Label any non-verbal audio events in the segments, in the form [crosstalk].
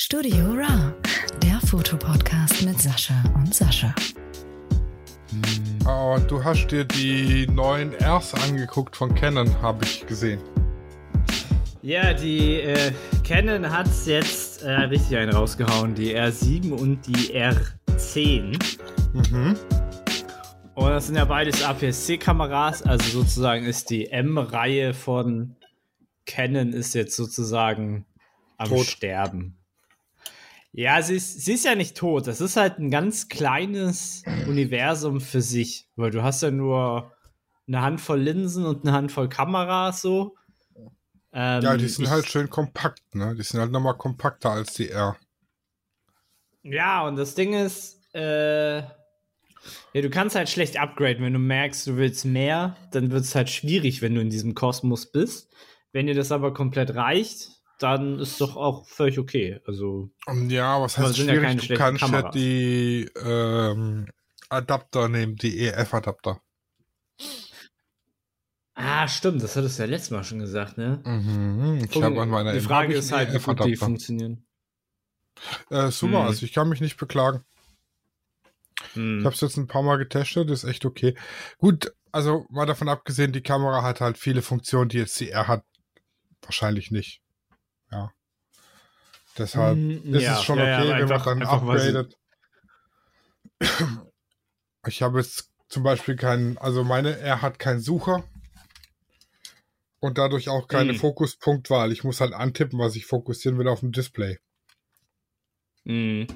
Studio Ra, der Fotopodcast mit Sascha und Sascha. Oh, du hast dir die neuen Rs angeguckt von Canon, habe ich gesehen. Ja, die äh, Canon hat jetzt äh, richtig einen rausgehauen. Die R7 und die R10. Mhm. Und das sind ja beides APS-C-Kameras. Also sozusagen ist die M-Reihe von Canon ist jetzt sozusagen am Tot. Sterben. Ja, sie ist, sie ist ja nicht tot. Das ist halt ein ganz kleines Universum für sich. Weil du hast ja nur eine Handvoll Linsen und eine Handvoll Kameras so. Ähm, Ja, die sind ich- halt schön kompakt, ne? Die sind halt nochmal kompakter als die R. Ja, und das Ding ist, äh, ja, du kannst halt schlecht upgraden, wenn du merkst, du willst mehr, dann wird es halt schwierig, wenn du in diesem Kosmos bist. Wenn dir das aber komplett reicht, dann ist doch auch völlig okay. Also, Und ja, was heißt ja schwierig? keine du kannst ja Kameras. die ähm, Adapter nehmen, die EF-Adapter. ah, stimmt, das hattest du ja letztes Mal schon gesagt, ne? Mhm. Ich habe an meiner die Frage ist halt, wie gut die EF-Adapter. funktionieren. Äh, super, Mhm. also ich kann mich nicht beklagen. Hm. Ich habe es jetzt ein paar Mal getestet, ist echt okay. Gut, also mal davon abgesehen, die Kamera hat halt viele Funktionen, die jetzt die R hat, wahrscheinlich nicht. Deshalb Mm, ist ja, es schon ja, ja, okay, wenn einfach- man dann upgradet. [clears throat] Ich habe jetzt zum Beispiel keinen, also meine R hat keinen Sucher und dadurch auch keine Mhm. Fokuspunktwahl. Ich muss halt antippen, was ich fokussieren will auf dem Display. Hm.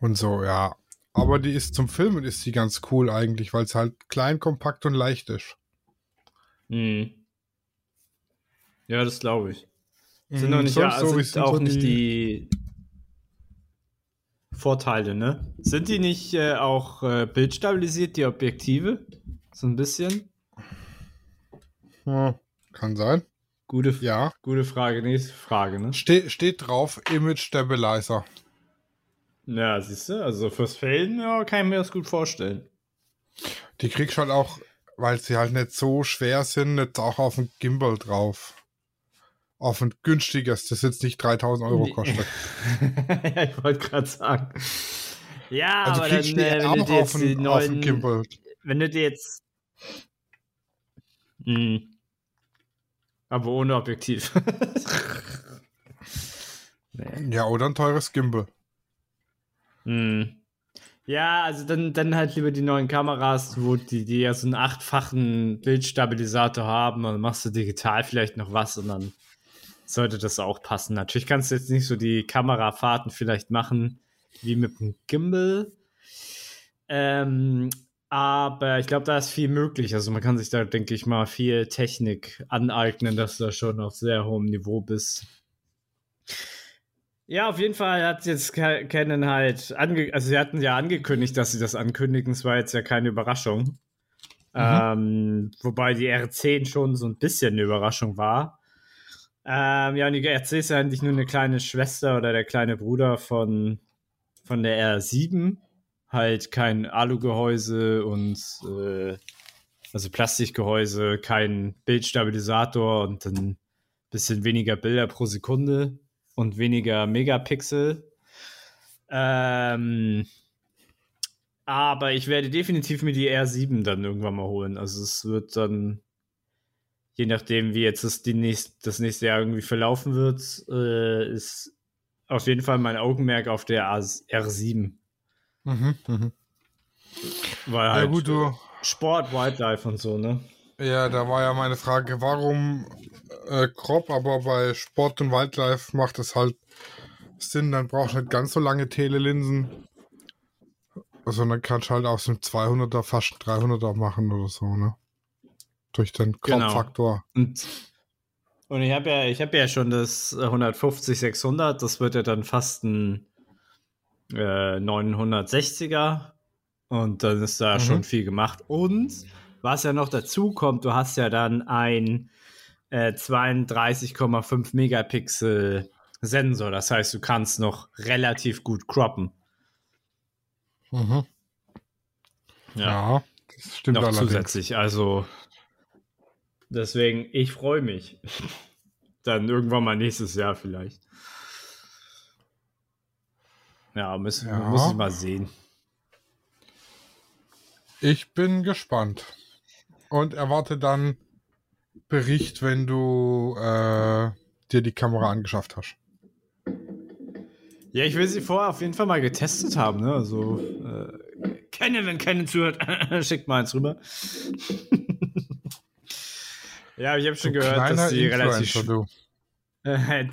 Und so, ja. Aber die ist zum Filmen ist die ganz cool eigentlich, weil es halt klein, kompakt und leicht ist. Hm. Ja, das glaube ich. Sind noch nicht, sonst ja, so, wie sind auch so nicht die Vorteile, ne? Sind die nicht äh, auch äh, bildstabilisiert, die Objektive? So ein bisschen? Hm, kann sein. Gute, Ja. gute Frage, nächste Frage, ne? Ste steht drauf, Image Stabilizer. Ja, siehst du, also fürs Filmen, ja, kann ich mir das gut vorstellen. Die kriegst du halt auch, weil sie halt nicht so schwer sind, jetzt auch auf ein Gimbal drauf. Auf ein günstiges, das jetzt nicht 3000 Euro kostet. [laughs] ja, ich wollte gerade sagen. Ja, Also aber dann, äh, wenn du auf jetzt die ein, auf ein neuen, Gimbal. wenn du dir jetzt Hm. aber ohne Objektiv. [laughs] nee. Ja, oder ein teures Gimbal. Hm. Ja, also dann, dann halt lieber die neuen Kameras, wo die, die ja so einen achtfachen Bildstabilisator haben, dann machst du digital vielleicht noch was und dann sollte das auch passen. Natürlich kannst du jetzt nicht so die Kamerafahrten vielleicht machen wie mit dem Gimbal. Ähm, aber ich glaube, da ist viel möglich. Also man kann sich da, denke ich mal, viel Technik aneignen, dass du da schon auf sehr hohem Niveau bist. Ja, auf jeden Fall hat jetzt Ca- Canon halt, ange also sie hatten ja angekündigt, dass sie das ankündigen. Es war jetzt ja keine Überraschung. Ähm, wobei die R10 schon so ein bisschen eine Überraschung war. Ähm, ja, und die R10 ist ja eigentlich nur eine kleine Schwester oder der kleine Bruder von, von der R7. Halt kein Alugehäuse und äh, also Plastikgehäuse, kein Bildstabilisator und ein bisschen weniger Bilder pro Sekunde und weniger Megapixel. Ähm, aber ich werde definitiv mir die R7 dann irgendwann mal holen. Also es wird dann, je nachdem, wie jetzt das, die nächst, das nächste Jahr irgendwie verlaufen wird, äh, ist auf jeden Fall mein Augenmerk auf der A R7. Mhm, mhm. Weil Ja halt gut, du, Sport, Wildlife und so, ne? ja, da war ja meine Frage, warum äh, Crop, aber bei Sport und Wildlife macht es halt Sinn, dann brauchst du nicht ganz so lange Telelinsen, sondern kannst halt aus dem 200er fast 300er machen oder so, ne? Durch den Genau. Crop-Faktor. Und, und ich habe ja, ich habe ja schon das äh, 150 600, das wird ja dann fast ein äh, 960er und dann ist da Mhm. schon viel gemacht. Und was ja noch dazu kommt, du hast ja dann ein äh, 32,5 Megapixel Sensor, das heißt, du kannst noch relativ gut croppen. Mhm. Ja, das stimmt noch allerdings. zusätzlich. Also deswegen, ich freue mich. [laughs] Dann irgendwann mal nächstes Jahr vielleicht. Ja, müssen, Ja. muss ich mal sehen. Ich bin gespannt. Und erwarte dann Bericht, wenn du äh, dir die Kamera angeschafft hast. Ja, ich will sie vorher auf jeden Fall mal getestet haben, ne? Also, äh, Canon, wenn Canon zuhört, [laughs] schickt mal eins rüber. [laughs] ja, ich habe schon gehört, Kleiner dass die relativ du. [laughs]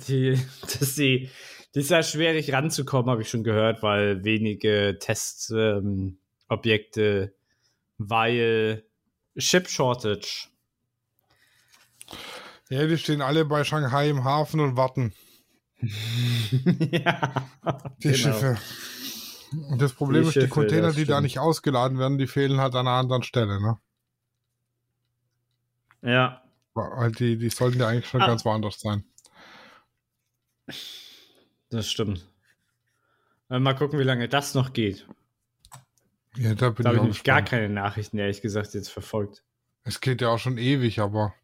Die, dass die, die ist ja schwierig ranzukommen, habe ich schon gehört, weil wenige Testobjekte, ähm, weil Chip Shortage. Ja, die stehen alle bei Shanghai im Hafen und warten. [laughs] ja, Die genau. Schiffe. Und das Problem Die ist, die Schiffe, Container, das die da nicht ausgeladen werden, die fehlen halt an einer anderen Stelle, ne? Ja, die, die sollten ja eigentlich schon Ah. ganz woanders sein. das stimmt. Äh, Mal gucken, wie lange das noch geht. Ja, da bin Da habe ich ich gar keine Nachrichten, ehrlich gesagt, jetzt verfolgt. Es geht ja auch schon ewig, aber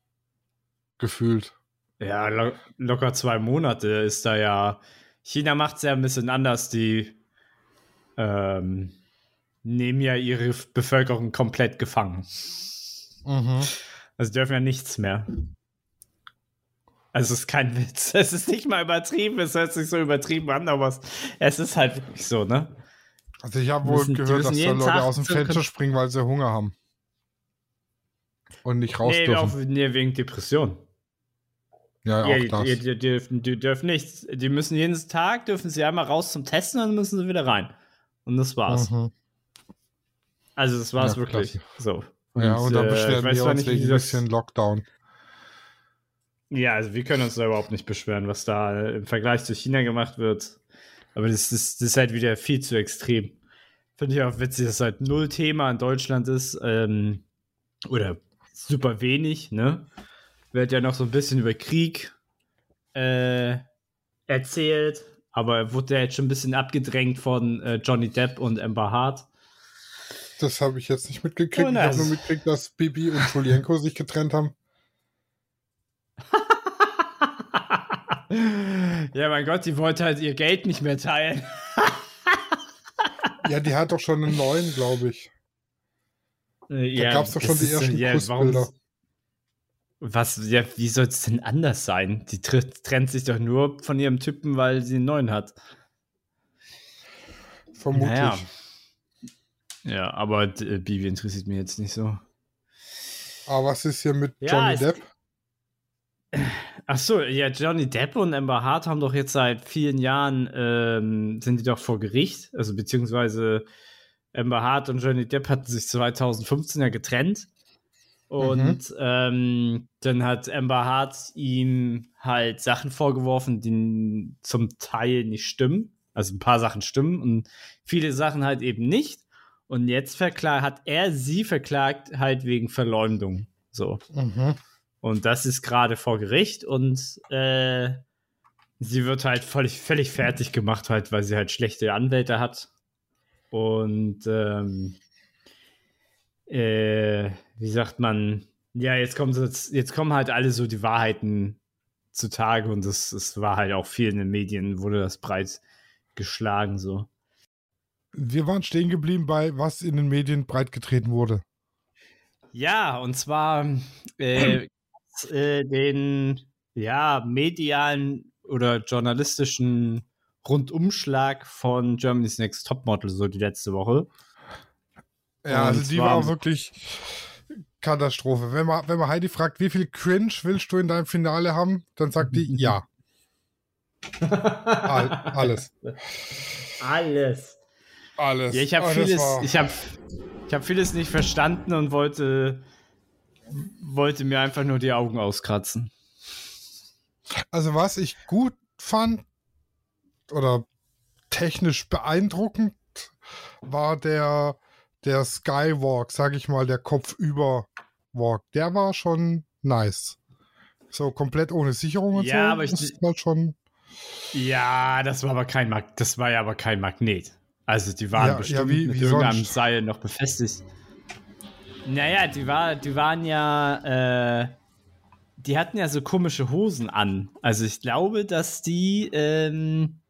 gefühlt. Ja, lo locker zwei Monate ist da ja. China macht es ja ein bisschen anders. Die ähm, nehmen ja ihre Bevölkerung komplett gefangen. Mhm. Also dürfen ja nichts mehr. Also es ist kein Witz. [laughs] Es ist nicht mal übertrieben. Es hört sich so übertrieben an, aber es, es ist halt wirklich so, ne? Also ich habe wohl müssen- gehört, dass da Leute Tag aus dem Fenster springen, weil sie Hunger haben. Und nicht raus Nee, dürfen. auch, nee, wegen Depression. ja, Ja, auch die, das. die, die, dürfen, die dürfen nichts. Die müssen jeden Tag, dürfen sie einmal raus zum Testen und dann müssen sie wieder rein. Und das war's. Mhm. Also das war's Ja, wirklich. klasse. So. Ja, und dann äh, beschweren weiß wir uns nicht, wegen ein das- bisschen Lockdown. Ja, also wir können uns da überhaupt nicht beschweren, was da äh, im Vergleich zu China gemacht wird. Aber das ist, das ist halt wieder viel zu extrem. Finde ich auch witzig, dass halt null Thema in Deutschland ist. Ähm, oder super wenig, ne? Wird ja noch so ein bisschen über Krieg äh, erzählt. Aber wurde ja jetzt schon ein bisschen abgedrängt von äh, Johnny Depp und Amber Hart. Das habe ich jetzt nicht mitgekriegt. Oh, ich habe nur mitgekriegt, dass Bibi und Julienko [laughs] sich getrennt haben. [laughs] ja, mein Gott, die wollte halt ihr Geld nicht mehr teilen. Ja, die hat doch schon einen neuen, glaube ich. Äh, Da gab's doch schon die ersten ja, Kussbilder. warum- Was, ja, wie soll es denn anders sein? Die tr- trennt sich doch nur von ihrem Typen, weil sie einen neuen hat. Vermutlich. Naja. Ja, aber äh, Bibi interessiert mich jetzt nicht so. Aber was ist hier mit Ja, Johnny Depp? Ach so, ja, Johnny Depp und Amber Hart haben doch jetzt seit vielen Jahren, ähm, sind die doch vor Gericht, also beziehungsweise Amber Hart und Johnny Depp hatten sich 2015 ja getrennt. Und ähm, dann hat Amber Hart ihm halt Sachen vorgeworfen, die zum Teil nicht stimmen. Also ein paar Sachen stimmen und viele Sachen halt eben nicht. Und jetzt verklagt, hat er sie verklagt halt wegen Verleumdung. So. Mhm. Und das ist gerade vor Gericht und äh, sie wird halt völlig, völlig fertig gemacht, halt, weil sie halt schlechte Anwälte hat. Und ähm, äh, wie sagt man, ja, jetzt kommen, so- jetzt kommen halt alle so die Wahrheiten zutage und das, das war halt auch viel in den Medien, wurde das breit geschlagen so. Wir waren stehen geblieben bei, was in den Medien breitgetreten wurde. Ja, und zwar äh, [clears throat] äh, den ja, medialen oder journalistischen Rundumschlag von Germany's Next Topmodel so die letzte Woche. Ja, Und also die war wirklich Katastrophe. Wenn man, wenn man Heidi fragt, wie viel Cringe willst du in deinem Finale haben, dann sagt die [laughs] ja. All, alles. Alles. Alles. Ja, ich habe das vieles, war- ich habe ich hab vieles nicht verstanden und wollte, wollte mir einfach nur die Augen auskratzen. Also was ich gut fand oder technisch beeindruckend war der, der Skywalk, sag ich mal, der Kopfüber Walk. Der war schon nice. So komplett ohne Sicherung und Ja, so. aber ich- das halt schon. Ja, das war aber kein Mag das war ja aber kein Magnet. Also die waren Ja, bestimmt ja, wie- mit wie irgendeinem sonst? Seil noch befestigt. Naja, die, war, die waren ja, äh, die hatten ja so komische Hosen an. Also ich glaube, dass die ähm,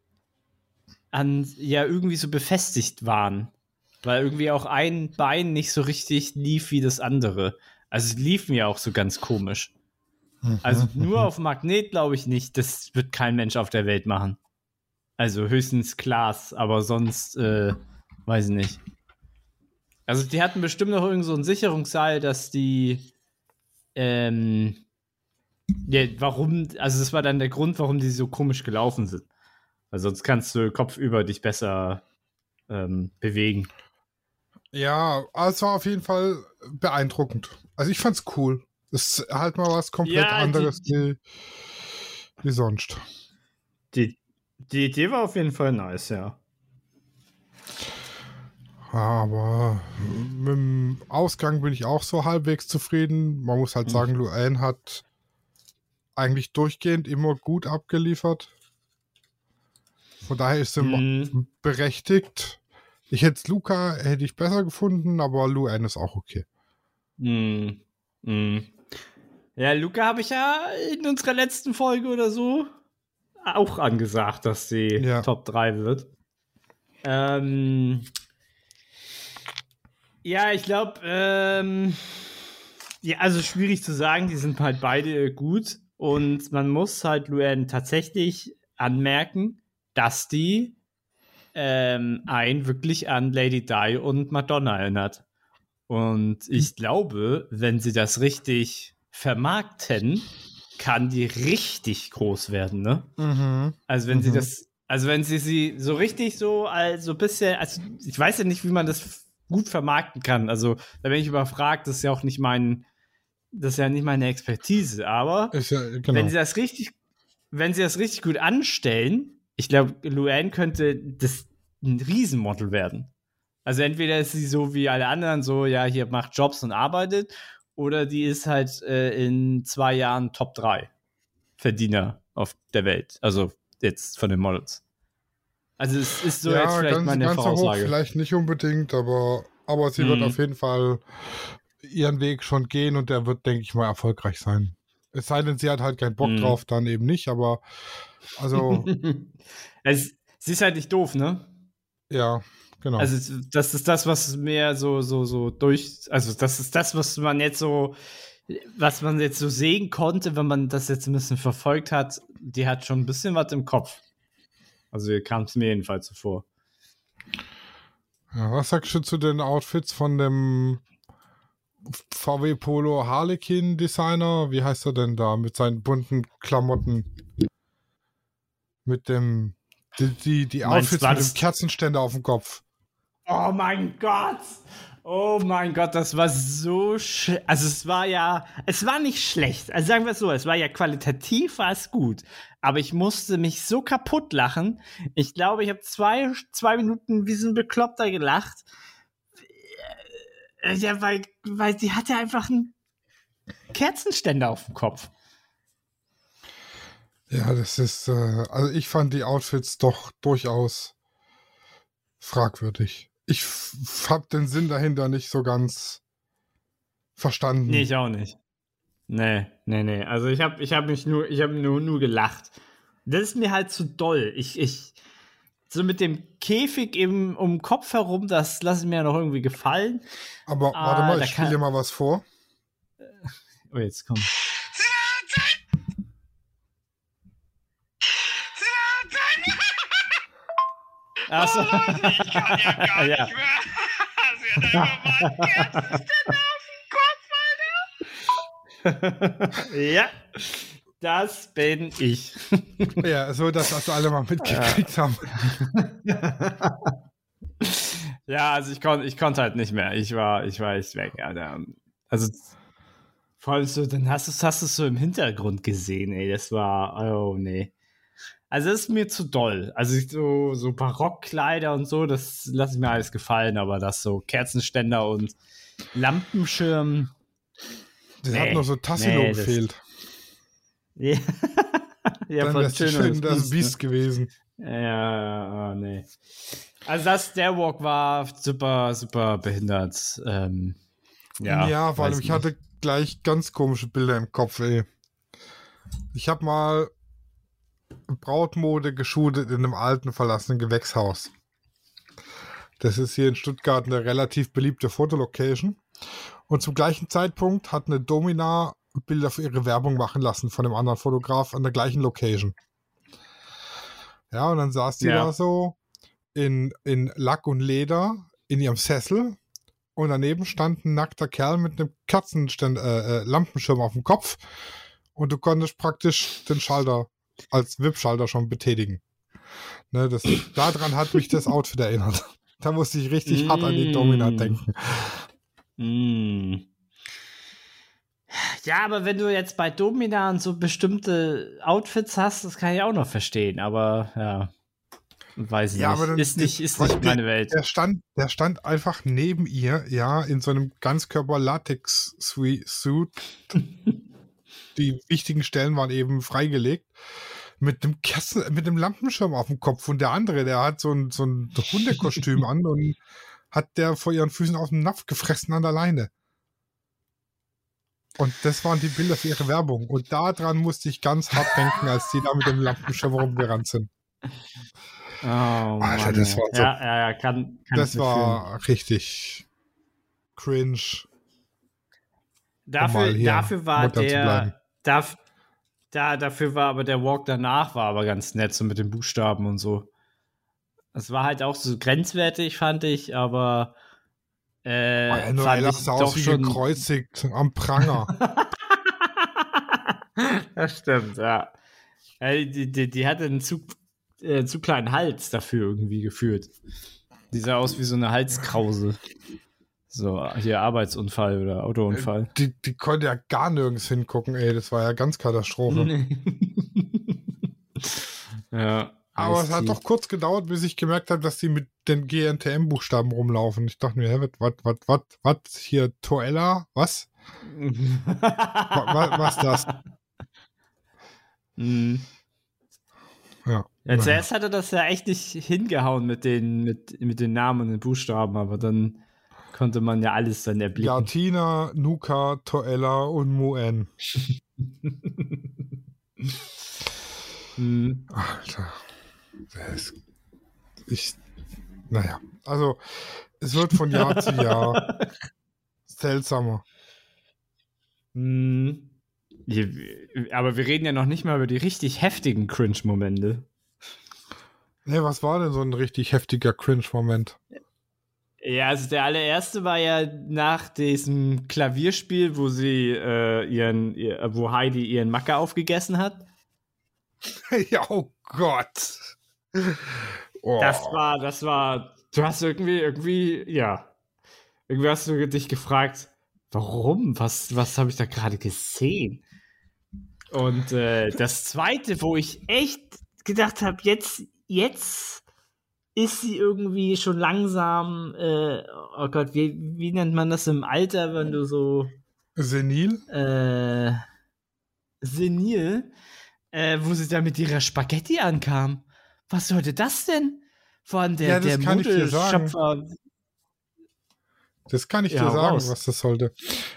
an ja irgendwie so befestigt waren. Weil irgendwie auch ein Bein nicht so richtig lief wie das andere. Also sie liefen ja auch so ganz komisch. Also nur [laughs] auf Magnet glaube ich nicht. Das wird kein Mensch auf der Welt machen. Also höchstens Glas, aber sonst äh, weiß ich nicht. Also die hatten bestimmt noch irgend so einen Sicherungsseil, dass die ähm, ja, warum, also das war dann der Grund, warum die so komisch gelaufen sind. Weil sonst kannst du kopfüber dich besser ähm, bewegen. Ja, es war auf jeden Fall beeindruckend. Also ich fand's cool. Es ist halt mal was komplett Ja, die- anderes wie, wie sonst. Die, die Idee war auf jeden Fall nice, ja. Aber mit dem Ausgang bin ich auch so halbwegs zufrieden. Man muss halt Mhm. sagen, Luan hat eigentlich durchgehend immer gut abgeliefert. Von daher ist sie Mhm. berechtigt. Ich hätte Luca hätte ich besser gefunden, aber Luan ist auch okay. Mhm. Mhm. Ja, Luca habe ich ja in unserer letzten Folge oder so auch angesagt, dass sie Ja. Top 3 wird. Ähm, ja, ich glaube, ähm, ja, also schwierig zu sagen, die sind halt beide gut und man muss halt Luan tatsächlich anmerken, dass die ähm, einen wirklich an Lady Di und Madonna erinnert. Und ich glaube, wenn sie das richtig vermarkten, kann die richtig groß werden, ne? Mhm. Also wenn sie Mhm. das, also wenn sie sie so richtig so, also ein bisschen, also ich weiß ja nicht, wie man das gut vermarkten kann. Also da bin ich überfragt, das ist ja auch nicht mein, das ist ja nicht meine Expertise, aber ja, genau. wenn sie das richtig, wenn sie das richtig gut anstellen, ich glaube, Luann könnte das ein Riesenmodel werden. Also entweder ist sie so wie alle anderen, so, ja, hier macht Jobs und arbeitet, oder die ist halt äh, in zwei Jahren Top 3 Verdiener auf der Welt. Also jetzt von den Models. Also es ist so ja, jetzt vielleicht ganz, meine ganz so hoch Voraussage. vielleicht nicht unbedingt, aber, aber sie wird Mhm. auf jeden Fall ihren Weg schon gehen und der wird, denke ich mal, erfolgreich sein. Es sei denn, sie hat halt keinen Bock Mhm. drauf, dann eben nicht, aber also, [laughs] es, sie ist halt nicht doof, ne? ja, genau. Also das ist das, was mehr so, so, so durch, also das ist das, was man jetzt so, was man jetzt so sehen konnte, wenn man das jetzt ein bisschen verfolgt hat, die hat schon ein bisschen was im Kopf. Also kam es mir jedenfalls so vor. ja, was sagst du zu den Outfits von dem VW Polo Harlequin Designer? Wie heißt er denn da? Mit seinen bunten Klamotten. Mit dem, die, die, die Meinst Outfits war mit dem Kerzenständer auf dem Kopf. Oh mein Gott! Oh mein Gott, das war so sch Also es war ja, es war nicht schlecht. Also sagen wir es so, es war ja qualitativ war es gut. Aber ich musste mich so kaputt lachen. Ich glaube, ich habe zwei, zwei Minuten wie so ein Bekloppter gelacht. Äh, Ja, weil, weil die hatte einfach einen Kerzenständer auf dem Kopf. Ja, das ist, äh, also ich fand die Outfits doch durchaus fragwürdig. Ich hab den Sinn dahinter nicht so ganz verstanden. Nee, ich auch nicht. Nee, nee, nee. Also ich habe ich hab mich nur, ich habe nur, nur gelacht. Das ist mir halt zu doll. Ich, ich, so mit dem Käfig im, um den Kopf herum, das lasse ich mir ja noch irgendwie gefallen. Aber Ah, warte mal, ich spiele dir mal was vor. Oh, jetzt komm. Achso. ja. [laughs] [laughs] [laughs] ja, das bin ich. Ja, so dass das alle mal mitgekriegt haben. Ja, also ich konnte ich konnte halt nicht mehr. Ich war, ich war echt weg, Alter. Also vor allem so, dann hast du es hast du's so im Hintergrund gesehen, ey. Das war, oh nee. Also das ist mir zu doll. Also so, so Barockkleider und so, das lasse ich mir alles gefallen, aber das so Kerzenständer und Lampenschirm. Das Nee, hat nur so Tassilo nee, das- gefehlt. [laughs] Ja, ja Dann von Schön das Biest, ne? Gewesen. Ja, ja, nee. Also das, der Walk war super, super behindert. Ähm, ja, Ja, vor allem, ich hatte gleich ganz komische Bilder im Kopf, ey. Ich habe mal Brautmode geschult in einem alten verlassenen Gewächshaus. Das ist hier in Stuttgart eine relativ beliebte Fotolocation. Und zum gleichen Zeitpunkt hat eine Domina Bilder für ihre Werbung machen lassen von einem anderen Fotograf an der gleichen Location. Ja, und dann saß die Ja. da so in, in Lack und Leder in ihrem Sessel und daneben stand ein nackter Kerl mit einem Kerzenständ, äh, äh, Lampenschirm auf dem Kopf und du konntest praktisch den Schalter als VIP-Schalter schon betätigen. Ne, das, daran hat mich das Outfit erinnert. [laughs] Da musste ich richtig hart an die Domina Mm. denken. Mm. Ja, aber wenn du jetzt bei Domina so bestimmte Outfits hast, das kann ich auch noch verstehen, aber ja. Weiß ich Ja, nicht. aber dann- ist nicht, ist nicht der- meine Welt. Der stand, der stand einfach neben ihr, ja, in so einem Ganzkörper-Latex-Suit. [laughs] Die wichtigen Stellen waren eben freigelegt. Mit dem Kerzen, mit dem Lampenschirm auf dem Kopf. Und der andere, der hat so ein, so ein Hundekostüm [laughs] an und hat der vor ihren Füßen auf den Napf gefressen an der Leine. Und das waren die Bilder für ihre Werbung. Und daran musste ich ganz hart denken, als die da mit dem Lampenschirm rumgerannt sind. Oh, Mann, das war so- ja, ja, kann, kann Das war richtig cringe. Dafür, hier dafür war der. Darf, da, dafür war aber der Walk danach war aber ganz nett, so mit den Buchstaben und so. Es war halt auch so grenzwertig, fand ich, aber. Äh, Oh, ich sah aus wie schon. gekreuzigt am Pranger. [laughs] das stimmt, ja. Die, die, die hatte einen zu, äh, zu kleinen Hals dafür irgendwie geführt. Die sah aus wie so eine Halskrause. So, hier Arbeitsunfall oder Autounfall. die, die konnte ja gar nirgends hingucken, ey. Das war ja ganz Katastrophe. [laughs] ja. Aber es hat doch kurz gedauert, bis ich gemerkt habe, dass die mit den GNTM-Buchstaben rumlaufen. Ich dachte mir, hä, was, was, was, was, hier, Toella, was? [laughs] Wa- wa- was das? Mhm. Ja. Ja, zuerst hat er das ja echt nicht hingehauen mit den, mit, mit den Namen und den Buchstaben, aber dann konnte man ja alles dann erblicken. Gatina, Nuka, Toella und Muen. [laughs] Mhm. Alter. Ist, ich, naja, also es wird von Jahr zu [laughs] Jahr seltsamer. Mhm. Aber wir reden ja noch nicht mal über die richtig heftigen Cringe-Momente. Nee, was war denn so ein richtig heftiger Cringe-Moment? Ja, also der allererste war ja nach diesem Klavierspiel, wo sie äh, ihren, ihr, wo Heidi ihren Macker aufgegessen hat. [laughs] ja, oh Gott. Oh. Das war, das war, du hast irgendwie, irgendwie, ja. Irgendwie hast du dich gefragt, warum? Was, was habe ich da gerade gesehen? Und äh, das zweite, wo ich echt gedacht habe, jetzt, jetzt ist sie irgendwie schon langsam, äh, oh Gott, wie, wie nennt man das im Alter, wenn du so Senil? äh, senil, äh, wo sie da mit ihrer Spaghetti ankam. Was sollte das denn? Allem der, Ja, das der kann ich dir sagen. Modeschöpfer. Das kann ich Ja, dir sagen, raus. was das sollte.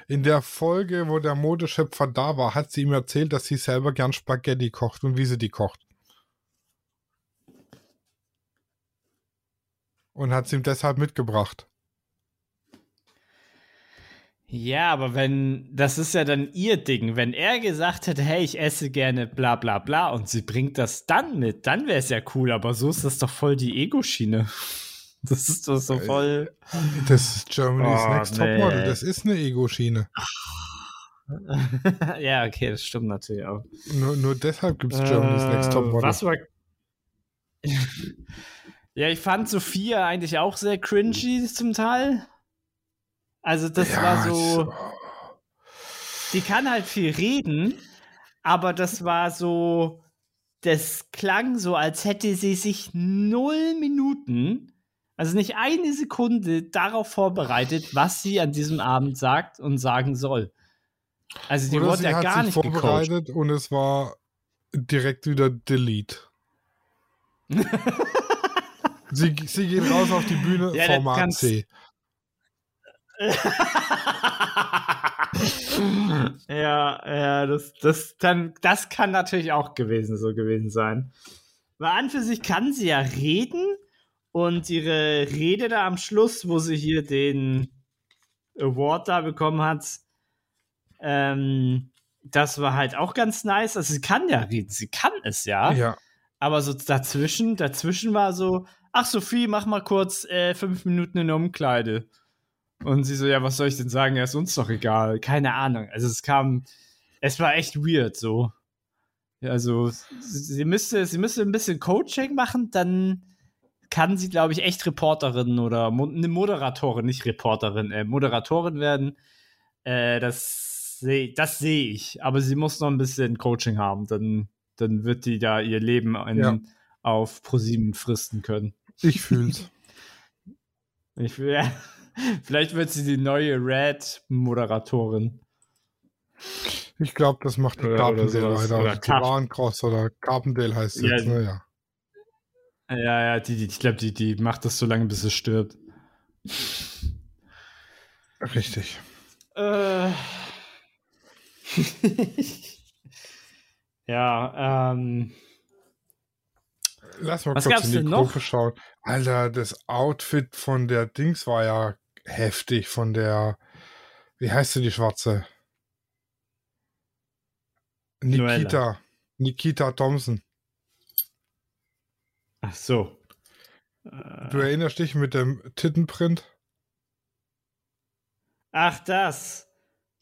In der Folge, wo der Modeschöpfer da war, hat sie ihm erzählt, dass sie selber gern Spaghetti kocht und wie sie die kocht. Und hat sie ihm deshalb mitgebracht. Ja, aber wenn, das ist ja dann ihr Ding. Wenn er gesagt hätte, hey, ich esse gerne bla bla bla und sie bringt das dann mit, dann wäre es ja cool, aber so ist das doch voll die Ego-Schiene. [laughs] Das ist doch so voll. Das ist Germany's Oh, Next nee. Topmodel. Das ist eine Ego-Schiene. [laughs] ja, okay, das stimmt natürlich auch. Nur, nur deshalb gibt es Germany's Next Äh, Topmodel. Was war. [laughs] ja, ich fand Sophia eigentlich auch sehr cringy zum Teil. Also, das Ja, war so. Die kann halt viel reden, aber das war so. Das klang so, als hätte sie sich null Minuten, also nicht eine Sekunde darauf vorbereitet, was sie an diesem Abend sagt und sagen soll. Also, die Oder wurde ja gar nicht gecoacht. vorbereitet und es war direkt wieder Delete. [laughs] sie, sie geht raus auf die Bühne, Ja, Format C. [laughs] ja, ja, das, das, dann, das kann natürlich auch gewesen, so gewesen sein. Weil an für sich kann sie ja reden und ihre Rede da am Schluss, wo sie hier den Award da bekommen hat, ähm, das war halt auch ganz nice. Also sie kann ja reden, sie kann es ja. Ja. Aber so dazwischen, dazwischen war so, ach Sophie, mach mal kurz äh, fünf Minuten in der Umkleide. Und sie so, ja, was soll ich denn sagen? Ja, ist uns doch egal. Keine Ahnung. Also es kam, es war echt weird so. Ja, also sie müsste, sie müsste ein bisschen Coaching machen, dann kann sie, glaube ich, echt Reporterin oder Mo eine Moderatorin, nicht Reporterin, äh, Moderatorin werden. Äh, das sehe das seh ich. Aber sie muss noch ein bisschen Coaching haben, dann, dann wird die da ihr Leben in, Ja. auf ProSieben fristen können. Ich fühl's. [laughs] Ich will, ja, vielleicht wird sie die neue Red-Moderatorin. Ich glaube, das macht die Carpendale weiter. Oder die Carp- Warncross oder Carpendale heißt es Ja, jetzt, ne? Ja. Ja, ja, die, die, ich glaube, die, die macht das so lange, bis sie stirbt. Richtig. Äh. [laughs] ja, ähm. Lass mal Was kurz in die denn noch? Gruppe schauen. Alter, das Outfit von der Dings war ja heftig. Von der, wie heißt sie, die Schwarze? Nikita. Nikita Thompson. Ach so. Du erinnerst dich mit dem Tittenprint? Ach, das.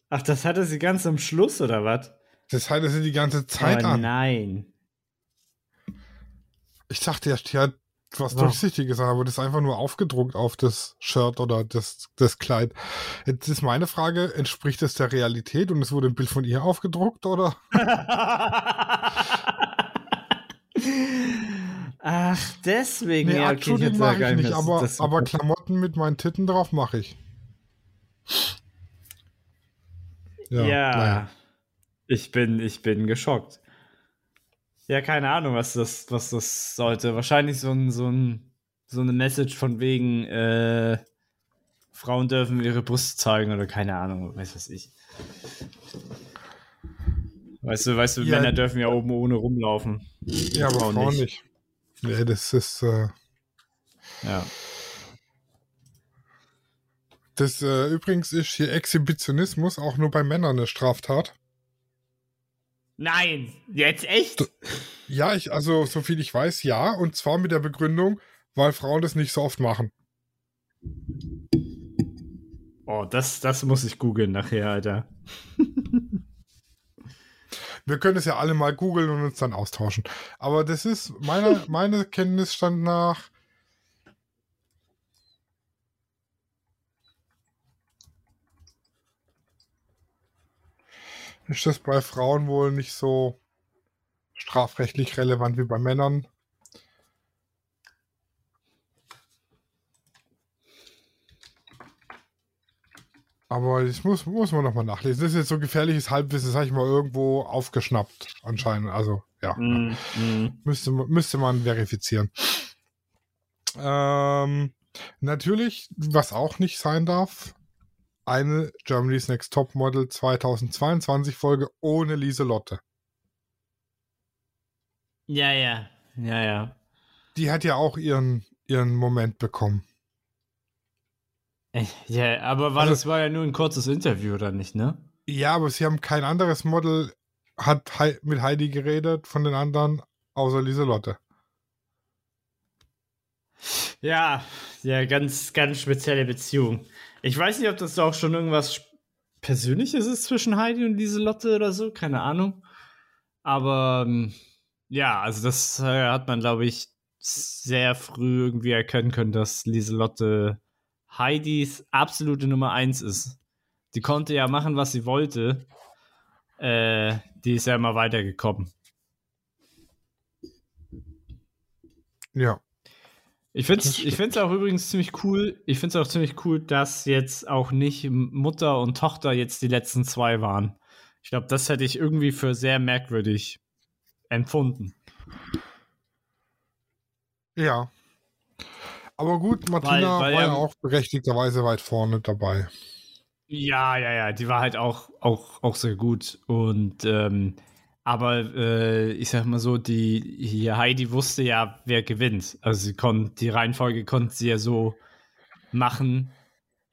Ach, das hatte sie ganz am Schluss, oder was? Das hatte sie die ganze Zeit oh, an. nein. Ich dachte die hat was Wow. Durchsichtiges an, aber das ist einfach nur aufgedruckt auf das Shirt oder das, das Kleid. Jetzt ist meine Frage, entspricht das der Realität und es wurde ein Bild von ihr aufgedruckt oder? [laughs] Ach, deswegen. Nee, ja, okay, da mache ich nicht aber, das- aber Klamotten mit meinen Titten drauf mache ich. Ja. naja. Ich bin, ich bin geschockt. Ja, keine Ahnung, was das, was das sollte. Wahrscheinlich so ein, so ein, so eine Message von wegen, äh, Frauen dürfen ihre Brust zeigen oder keine Ahnung, weiß was ich. Weißt du, weißt du, Ja. Männer dürfen ja oben ohne rumlaufen. Ja, aber Frauen Frauen nicht. nicht. Nee, das ist, äh, Ja. das äh, übrigens ist hier Exhibitionismus auch nur bei Männern eine Straftat. Nein, jetzt echt? Ja, ich, also, so viel ich weiß, ja. Und zwar mit der Begründung, weil Frauen das nicht so oft machen. Oh, das, das muss ich googeln nachher, Alter. [laughs] Wir können es ja alle mal googeln und uns dann austauschen. Aber das ist meiner meine Kenntnisstand nach. Ist das bei Frauen wohl nicht so strafrechtlich relevant wie bei Männern? Aber das muss, muss man nochmal nachlesen. Das ist jetzt so gefährliches Halbwissen, das habe ich mal irgendwo aufgeschnappt, anscheinend. Also, ja. Mm, mm. Müsste, müsste man verifizieren. Ähm, natürlich, was auch nicht sein darf, eine Germany's Next Top Model 2022 Folge ohne Lieselotte. Ja, ja. Ja, ja. Die hat ja auch ihren, ihren Moment bekommen. Äh, Ja, aber war Also- das war ja nur ein kurzes Interview, oder nicht, ne? Ja, aber sie haben kein anderes Model hat mit Heidi geredet von den anderen, außer Lieselotte. Ja, ja, ganz, ganz spezielle Beziehung. Ich weiß nicht, ob das auch schon irgendwas Persönliches ist zwischen Heidi und Lieselotte oder so, keine Ahnung. Aber ähm, ja, also das äh, hat man, glaube ich, sehr früh irgendwie erkennen können, dass Lieselotte Heidis absolute Nummer eins ist. Die konnte ja machen, was sie wollte. Äh, die ist ja immer weitergekommen. Ja. Ich finde es ich find's auch übrigens ziemlich cool. Ich finde es auch ziemlich cool, dass jetzt auch nicht Mutter und Tochter jetzt die letzten zwei waren. Ich glaube, das hätte ich irgendwie für sehr merkwürdig empfunden. Ja. Aber gut, Martina weil war ja ja- auch berechtigterweise weit vorne dabei. Ja, ja, ja, die war halt auch, auch, auch sehr gut. Und ähm, aber äh, ich sag mal so, die hier Heidi wusste ja, wer gewinnt. Also sie konnte die Reihenfolge konnte sie ja so machen,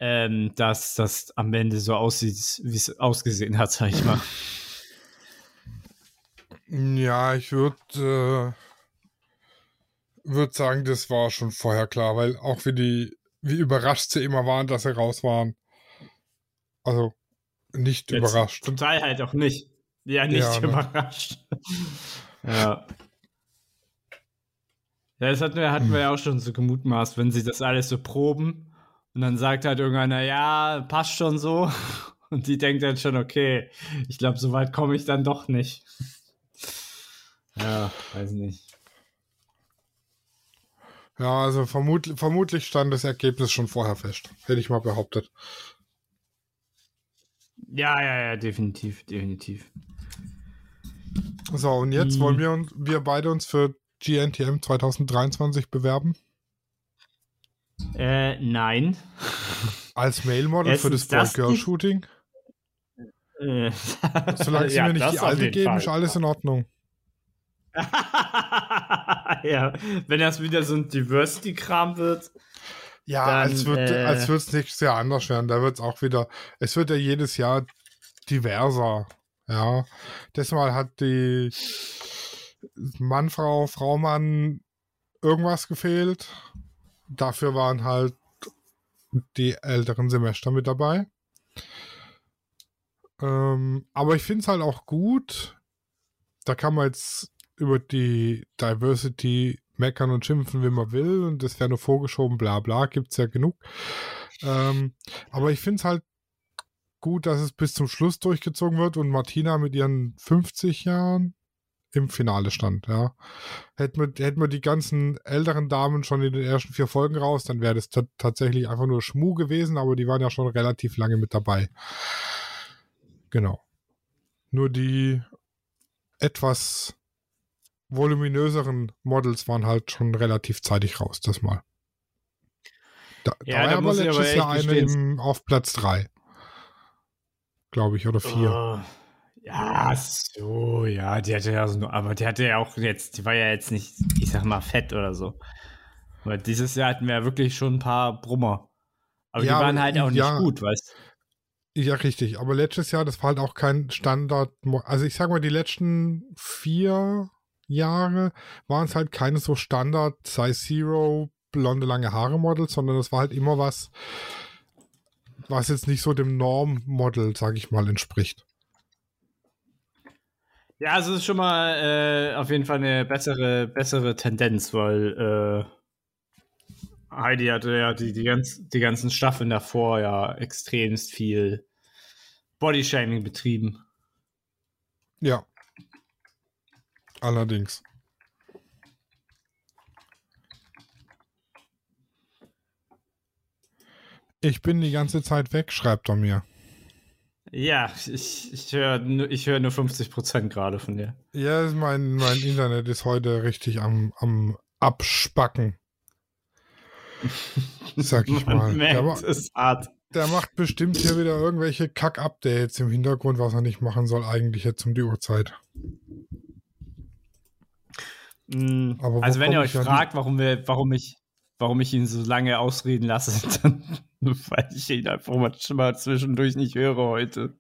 ähm, dass das am Ende so aussieht, wie es ausgesehen hat, sag ich mal. Ja, ich würde äh, würd sagen, das war schon vorher klar, weil auch wie die, wie überrascht sie immer waren, dass sie raus waren. Also nicht Jetzt überrascht. Zum Teil halt auch nicht. Ja, nicht ja, ne? überrascht. [laughs] ja. Ja, das hatten wir, hatten hm. wir ja auch schon so gemutmaßt, wenn sie das alles so proben und dann sagt halt irgendeiner, ja, passt schon so. [laughs] Und die denkt dann schon, okay, ich glaube, so weit komme ich dann doch nicht. ja, weiß nicht. Ja, also vermut vermutlich stand das Ergebnis schon vorher fest. Hätte ich mal behauptet. Ja, ja, ja, definitiv, definitiv. So, und jetzt wollen wir, uns, wir beide uns für GNTM 2023 bewerben? Äh, nein. Als Mailmodel für das Boy-Girl-Shooting? Äh, Solange sie [laughs] ja, mir nicht die alte geben, Fall. ist alles in Ordnung. [laughs] ja, wenn das wieder so ein Diversity-Kram wird. Ja, dann, als wird äh, als es nächstes Jahr anders werden. Da wird es auch wieder, es wird ja jedes Jahr diverser. Ja, das Mal hat die Mann, Frau, Frau, Mann irgendwas gefehlt. Dafür waren halt die älteren Semester mit dabei. Ähm, aber ich finde es halt auch gut. Da kann man jetzt über die Diversity meckern und schimpfen, wie man will. Und das wäre nur vorgeschoben, bla bla, gibt es ja genug. Ähm, aber ich finde es halt gut, dass es bis zum Schluss durchgezogen wird und Martina mit ihren 50 Jahren im Finale stand, ja. Hätten wir, hätten wir die ganzen älteren Damen schon in den ersten vier Folgen raus, dann wäre das tatsächlich einfach nur Schmu gewesen, aber die waren ja schon relativ lange mit dabei. Genau. Nur die etwas voluminöseren Models waren halt schon relativ zeitig raus, das mal. Da, ja, da war aber letztes Jahr eine im, auf Platz 3 glaube ich, oder vier. Uh, ja, so, ja, die hatte ja so, aber die hatte ja auch jetzt, die war ja jetzt nicht, ich sag mal, fett oder so. Weil dieses Jahr hatten wir ja wirklich schon ein paar Brummer. Aber ja, die waren halt auch nicht ja, gut, weißt du? Ja, richtig. Aber letztes Jahr, das war halt auch kein Standard. Also ich sag mal, die letzten vier Jahre waren es halt keine so Standard Size Zero blonde lange Haare Models, sondern es war halt immer was, was jetzt nicht so dem Norm-Model, sag ich mal, entspricht. Ja, also es ist schon mal äh, auf jeden Fall eine bessere, bessere Tendenz, weil äh, Heidi hatte ja die, die, ganz, die ganzen Staffeln davor ja extremst viel Bodyshaming betrieben. Ja. Allerdings. Ich bin die ganze Zeit weg, schreibt er mir. Ja, ich, ich höre ich hör nur 50% gerade von dir. Ja, mein, mein Internet ist heute richtig am, am Abspacken. Sag ich [laughs] mal. Merkt, der, ist hart. der macht bestimmt hier wieder irgendwelche Kack-Updates im Hintergrund, was er nicht machen soll, eigentlich jetzt um die Uhrzeit. Mm, also wenn ihr euch fragt, warum wir, warum ich, warum ich ihn so lange ausreden lasse, [laughs] dann [laughs] weil ich ihn einfach mal zwischendurch nicht höre heute.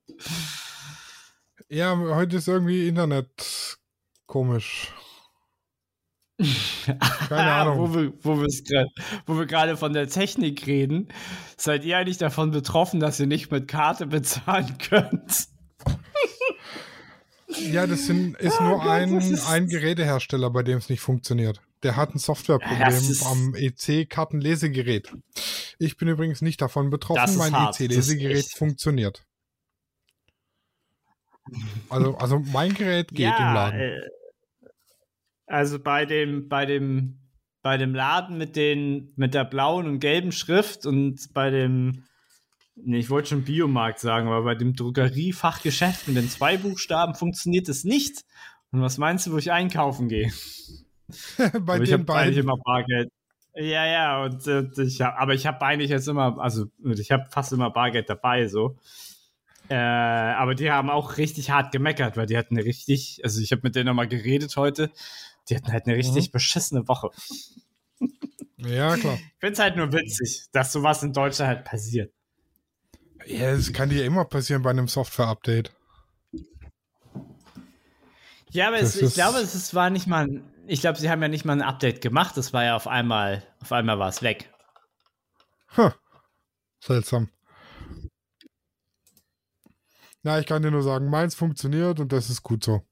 Ja, heute ist irgendwie Internet komisch. Keine [laughs] Ahnung. wo wir, gerade von der Technik reden, seid ihr eigentlich davon betroffen, dass ihr nicht mit Karte [laughs] bezahlen könnt? ja, das sind, ist oh nur Gott, ein, ist ein Gerätehersteller, bei dem es nicht funktioniert. Der hat ein Softwareproblem am EC-Kartenlesegerät. Ich bin übrigens nicht davon betroffen. Mein EC-Lesegerät funktioniert. Also, also mein Gerät geht ja, im Laden. Äh, also bei dem, bei dem, bei dem Laden mit den, mit der blauen und gelben Schrift und bei dem, nee, ich wollte schon Biomarkt sagen, aber bei dem Drogeriefachgeschäft mit den zwei Buchstaben funktioniert es nicht. Und was meinst du, wo ich einkaufen gehe? [laughs] bei den beiden. immer Bargeld. Ja, ja, und, und ich hab, aber ich habe eigentlich jetzt immer, also ich habe fast immer Bargeld dabei, so. Äh, aber die haben auch richtig hart gemeckert, weil die hatten eine richtig, also ich habe mit denen nochmal geredet heute, die hatten halt eine richtig mhm. beschissene Woche. Ja, klar. Ich finde es halt nur witzig, dass sowas in Deutschland halt passiert. Ja, es kann dir ja immer passieren bei einem Software-Update. Ja, aber es, ich glaube, es war nicht mal ein, ich glaube, sie haben ja nicht mal ein Update gemacht, es war ja auf einmal, auf einmal war es weg. Huh. Seltsam. Na, ich kann dir nur sagen, meins funktioniert und das ist gut so.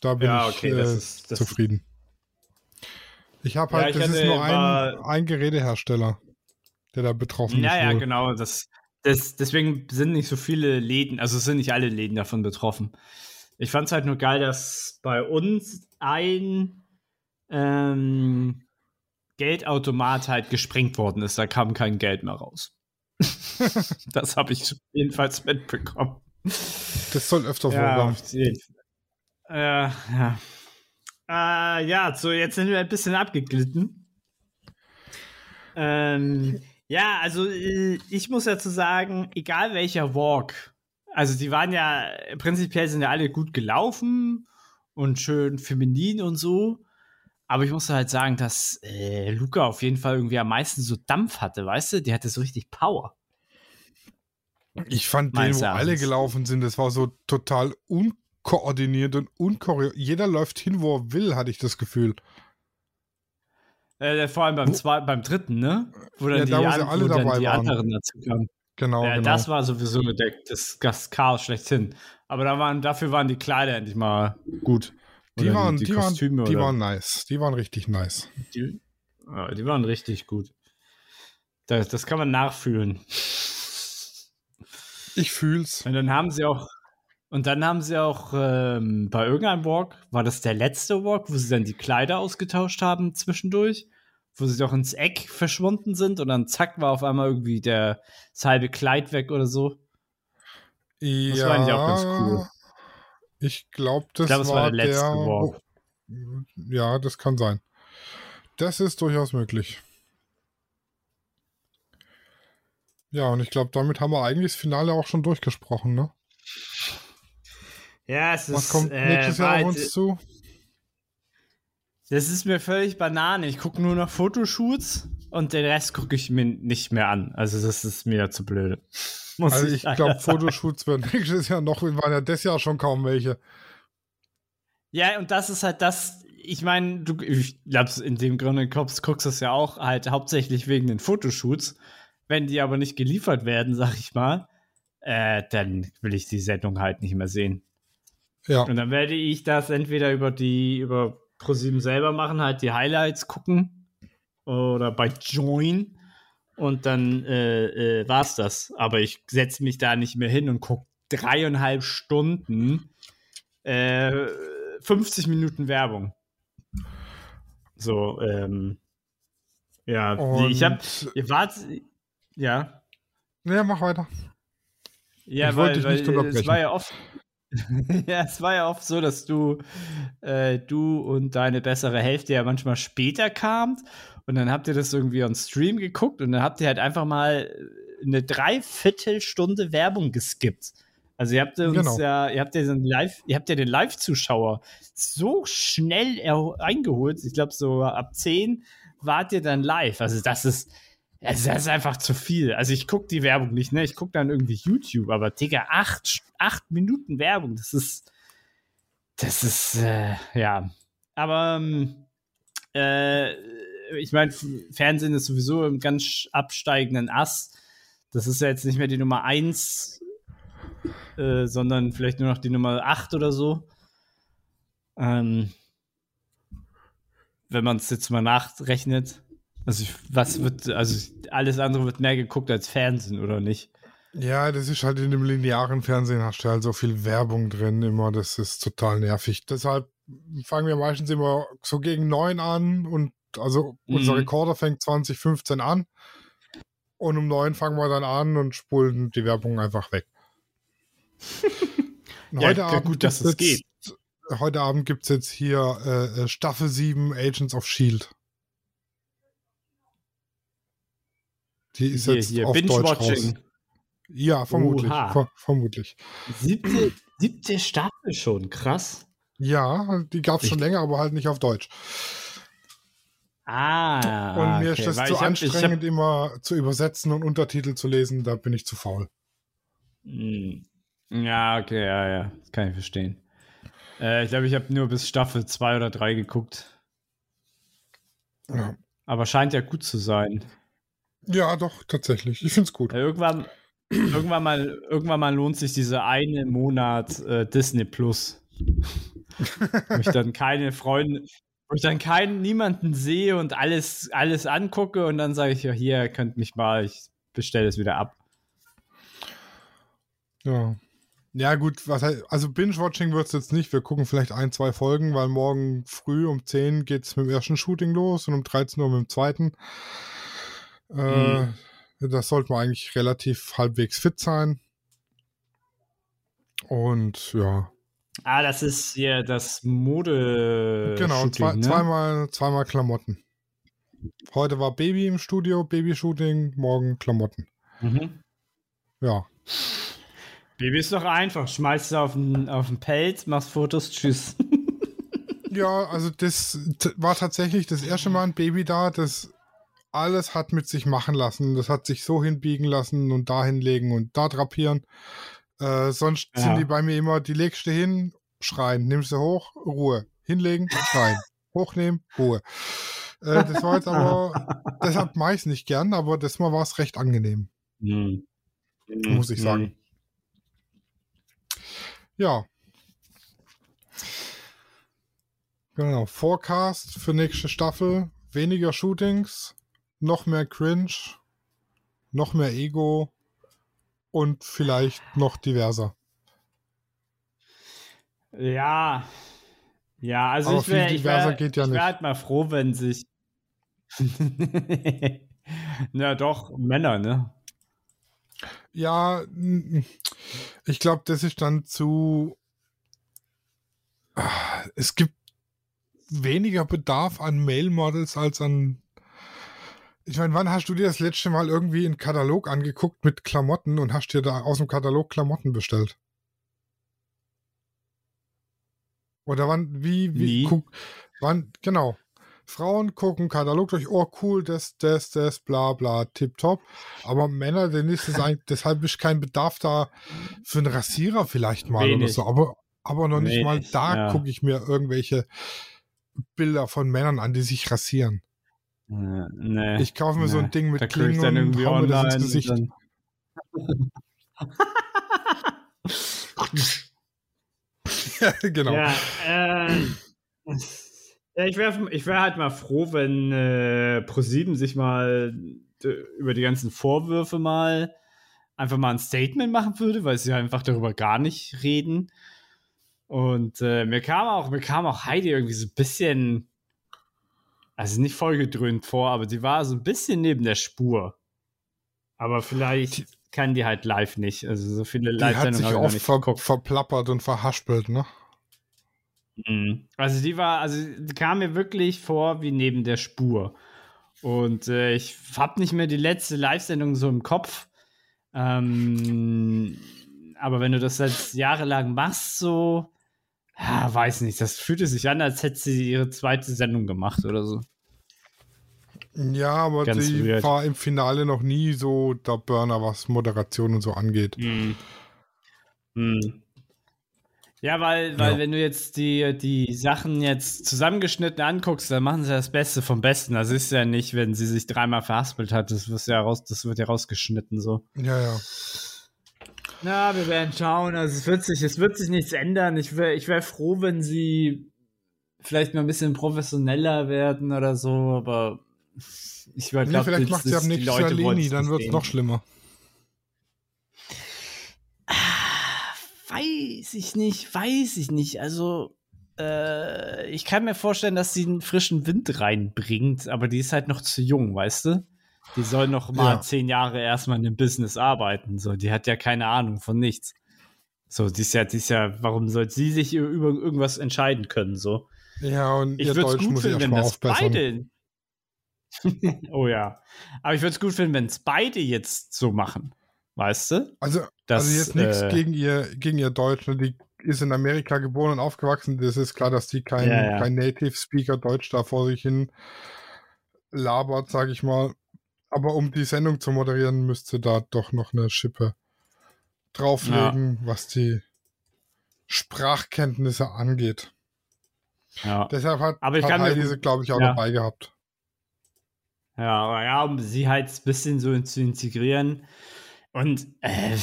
Da bin ja, okay, ich äh, das ist, das zufrieden. Ich habe halt, ja, das ist nur ein, ein Gerätehersteller, der da betroffen ja, ist. Ja, ja, genau. Das, das, deswegen sind nicht so viele Läden, also sind nicht alle Läden davon betroffen. Ich fand es halt nur geil, dass bei uns ein ähm, Geldautomat halt gesprengt worden ist. Da kam kein Geld mehr raus. [laughs] das habe ich jedenfalls mitbekommen. Das soll öfter vorkommen. Ja, ja. Äh, ja, so jetzt sind wir ein bisschen abgeglitten. Ähm, ja, also äh, ich muss dazu sagen, egal welcher Walk, also die waren ja, prinzipiell sind ja alle gut gelaufen und schön feminin und so. Aber ich muss halt sagen, dass äh, Luca auf jeden Fall irgendwie am meisten so Dampf hatte, weißt du? Die hatte so richtig Power. Ich fand den, wo alle gelaufen sind, das war so total unkoordiniert und unchoreografiert. Jeder läuft hin, wo er will, hatte ich das Gefühl. Äh, vor allem beim, zwei, beim dritten, ne? Wo dann ja, die, da, wo an, alle wo dabei die waren. anderen dazu kamen. Genau, ja, genau. Das war sowieso das, das Chaos schlechthin. Aber da waren, dafür waren die Kleider endlich mal gut. Die waren, die, die, waren, die waren nice. Die waren richtig nice. Die, die waren richtig gut. Das, das kann man nachfühlen. Ich fühl's. Und dann haben sie auch, und dann haben sie auch ähm, bei irgendeinem Walk, war das der letzte Walk, wo sie dann die Kleider ausgetauscht haben zwischendurch, wo sie doch ins Eck verschwunden sind und dann zack war auf einmal irgendwie der, das halbe Kleid weg oder so. Ja. Das war eigentlich auch ganz cool. Ich glaube, das, ich glaub, das war, war, der letzte der, Walk. Ja, das kann sein. Das ist durchaus möglich. Ja, und ich glaube, damit haben wir eigentlich das Finale auch schon durchgesprochen, ne? Ja, es ist. Was kommt äh, nächstes Jahr auf uns zu? Das ist mir völlig Banane. Ich gucke nur noch Fotoshoots und den Rest gucke ich mir nicht mehr an. Also, das ist mir zu blöde. [laughs] Muss also, ich, ich glaube, Fotoshoots werden nächstes Jahr noch. Waren ja das Jahr schon kaum welche. Ja, und das ist halt das. Ich meine, du, ich glaube, in dem Grunde guckst, guckst du es ja auch halt hauptsächlich wegen den Fotoshoots. Wenn die aber nicht geliefert werden, sag ich mal, äh, dann will ich die Sendung halt nicht mehr sehen. Ja. Und dann werde ich das entweder über die, über ProSieben selber machen, halt die Highlights gucken oder bei Join und dann äh, äh, war's das. Aber ich setze mich da nicht mehr hin und gucke dreieinhalb Stunden äh, 50 Minuten Werbung. So, ähm, ja, und ich hab, ihr wart, ja. Ja, mach weiter. Ja, ich weil, weil es war ja oft, [laughs] ja, es war ja oft so, dass du, äh, du und deine bessere Hälfte ja manchmal später kamt und dann habt ihr das irgendwie on Stream geguckt und dann habt ihr halt einfach mal eine Dreiviertelstunde Werbung geskippt. Also ihr habt uns genau. ja, ihr habt ja den Live, ihr habt ja den Live-Zuschauer so schnell eingeholt. Ich glaube, so ab 10 wart ihr dann live. Also das ist, also das ist einfach zu viel. Also ich gucke die Werbung nicht, ne? Ich gucke dann irgendwie YouTube, aber Digga, acht, acht Minuten Werbung, das ist, das ist, äh, ja. Aber, ähm, äh, ich meine, Fernsehen ist sowieso im ganz absteigenden Ass. Das ist ja jetzt nicht mehr die Nummer 1, äh, sondern vielleicht nur noch die Nummer 8 oder so. Ähm, wenn man es jetzt mal nachrechnet. Also, was wird, also alles andere wird mehr geguckt als Fernsehen, oder nicht? Ja, das ist halt in dem linearen Fernsehen hast du halt so viel Werbung drin immer, das ist total nervig. Deshalb fangen wir meistens immer so gegen neun an und also mhm. unser Rekorder fängt 2015 an und um neun fangen wir dann an und spulen die Werbung einfach weg. [laughs] ja, heute Abend gut, dass es geht. Heute Abend gibt es jetzt hier äh, äh Staffel 7 Agents of Shield. Die ist Hier, jetzt hier, auf Deutsch raus. Binge-Watching. Ja, vermutlich. Ver vermutlich. Siebte, siebte Staffel schon, krass. Ja, die gab es schon länger, aber halt nicht auf Deutsch. Ah. Und mir okay, ist das weil zu ich hab- anstrengend, immer zu übersetzen und Untertitel zu lesen. Da bin ich zu faul. Hm. Ja, okay, ja, ja. Das kann ich verstehen. Äh, ich glaube, ich habe nur bis Staffel 2 oder 3 geguckt. Ja, Aber scheint ja gut zu sein. Ja doch, tatsächlich. Ich finde es gut. Äh, Irgendwann, irgendwann, mal, irgendwann mal lohnt sich dieser eine Monat äh, Disney Plus. [laughs] wo ich dann keine Freunde, wo ich dann keinen, niemanden sehe und alles, alles angucke und dann sage ich ja, hier, könnt mich mal, ich bestelle es wieder ab. Ja. Ja, gut, was heißt, also Binge-Watching wird es jetzt nicht. Wir gucken vielleicht ein, zwei Folgen, weil morgen früh um 10 geht es mit dem ersten Shooting los und um 13 Uhr mit dem zweiten. Äh, Mhm. Das sollte man eigentlich relativ halbwegs fit sein. Und ja, Ah, das ist hier das Mode. genau, zwei, ne? zweimal, zweimal Klamotten. Heute war Baby im Studio, Baby-Shooting, morgen Klamotten. Mhm. Ja. Baby ist doch einfach. Schmeißt du auf den, auf den Pelz, machst Fotos, tschüss. [laughs] Ja, also das war tatsächlich das erste Mal ein Baby da, das alles hat mit sich machen lassen. Das hat sich so hinbiegen lassen und da hinlegen und da drapieren. Äh, sonst Ja. sind die bei mir immer, die legst du hin, schreien, nimmst du hoch, Ruhe. Hinlegen, schreien. Hochnehmen, Ruhe. Äh, das war jetzt aber, [laughs] deshalb mache ich es nicht gern, aber das Mal war es recht angenehm. Hm. Muss ich sagen. Ja. Genau. Forecast für nächste Staffel. Weniger Shootings, noch mehr Cringe, noch mehr Ego und vielleicht noch diverser. Ja. Ja, also Aber ich wäre ich wär, geht ja ich wär halt mal froh, wenn sich. [laughs] Na doch, Männer, ne? Ja, ich glaube, das ist dann zu. Ah, Es gibt weniger Bedarf an Male-Models als an. Ich meine, wann hast du dir das letzte Mal irgendwie einen Katalog angeguckt mit Klamotten und hast dir da aus dem Katalog Klamotten bestellt? Oder wann, wie, wie, Nie. guck, wann, genau. Frauen gucken Katalog durch, oh cool, das, das, das, bla bla, tipptopp. Aber Männer, denen ist es eigentlich, [laughs] deshalb ist kein Bedarf da für einen Rasierer vielleicht mal oder Wenig. so. Aber, aber noch nicht mal Wenig, da ja. gucke ich mir irgendwelche Bilder von Männern an, die sich rasieren. Äh, Nee. Ich kaufe mir so ein Ding mit da Klingen dann und hau mir das online. ins Gesicht. und [laughs] genau. Ja, äh, ja, ich wäre ich wär halt mal froh, wenn äh, ProSieben sich mal äh, über die ganzen Vorwürfe mal einfach mal ein Statement machen würde, weil sie einfach darüber gar nicht reden. Und äh, mir kam auch, mir kam auch Heidi irgendwie so ein bisschen, also nicht vollgedröhnt vor, aber die war so ein bisschen neben der Spur. Aber vielleicht kann die halt live nicht. Also so viele Die hat Live-Sendungen sich habe ich oft nicht ver geguckt. verplappert und verhaspelt, ne? Mhm. Also die war, also die kam mir wirklich vor wie neben der Spur. Und äh, ich habe nicht mehr die letzte Live-Sendung so im Kopf. Ähm, aber wenn du das jetzt jahrelang machst, so, ja, weiß nicht, das fühlte sich an, als hätte sie ihre zweite Sendung gemacht oder so. Ja, aber Ganz die weird. war im Finale noch nie so der Burner, was Moderation und so angeht. Mhm. Mhm. Ja, weil, weil Ja. wenn du jetzt die, die Sachen jetzt zusammengeschnitten anguckst, dann machen sie das Beste vom Besten. Das ist ja nicht, wenn sie sich dreimal verhaspelt hat, das wird ja, raus, das wird ja rausgeschnitten so. Ja, ja. Na, wir werden schauen. Also es wird sich, es wird sich nichts ändern. Ich wäre ich wär froh, wenn sie vielleicht mal ein bisschen professioneller werden oder so, aber ich glaube, Nee, vielleicht macht sie ab nächstes Jahr Leni, dann wird es noch schlimmer. Weiß ich nicht, weiß ich nicht. Also, äh, ich kann mir vorstellen, dass sie einen frischen Wind reinbringt, aber die ist halt noch zu jung, weißt du? Die soll noch mal Ja. zehn Jahre erstmal in dem Business arbeiten. So, die hat ja keine Ahnung von nichts. So, die ist ja, die ist ja, warum soll sie sich über irgendwas entscheiden können? So, Ja, und ich ihr würde es gut finden, wenn das aufbessern. beide. [laughs] oh ja. Aber ich würde es gut finden, wenn es beide jetzt so machen. Weißt du? Also, Das, also jetzt nichts äh, gegen ihr, gegen ihr Deutsch. ne? Die ist in Amerika geboren und aufgewachsen. Das ist klar, dass die kein, Ja, ja. kein Native Speaker Deutsch da vor sich hin labert, sage ich mal. Aber um die Sendung zu moderieren, müsste da doch noch eine Schippe drauflegen, was die Sprachkenntnisse angeht. Ja. Deshalb hat, Aber ich hat kann Heidi sie, glaube ich, auch ja. dabei gehabt. Ja, ja, um sie halt ein bisschen so zu integrieren. Und äh,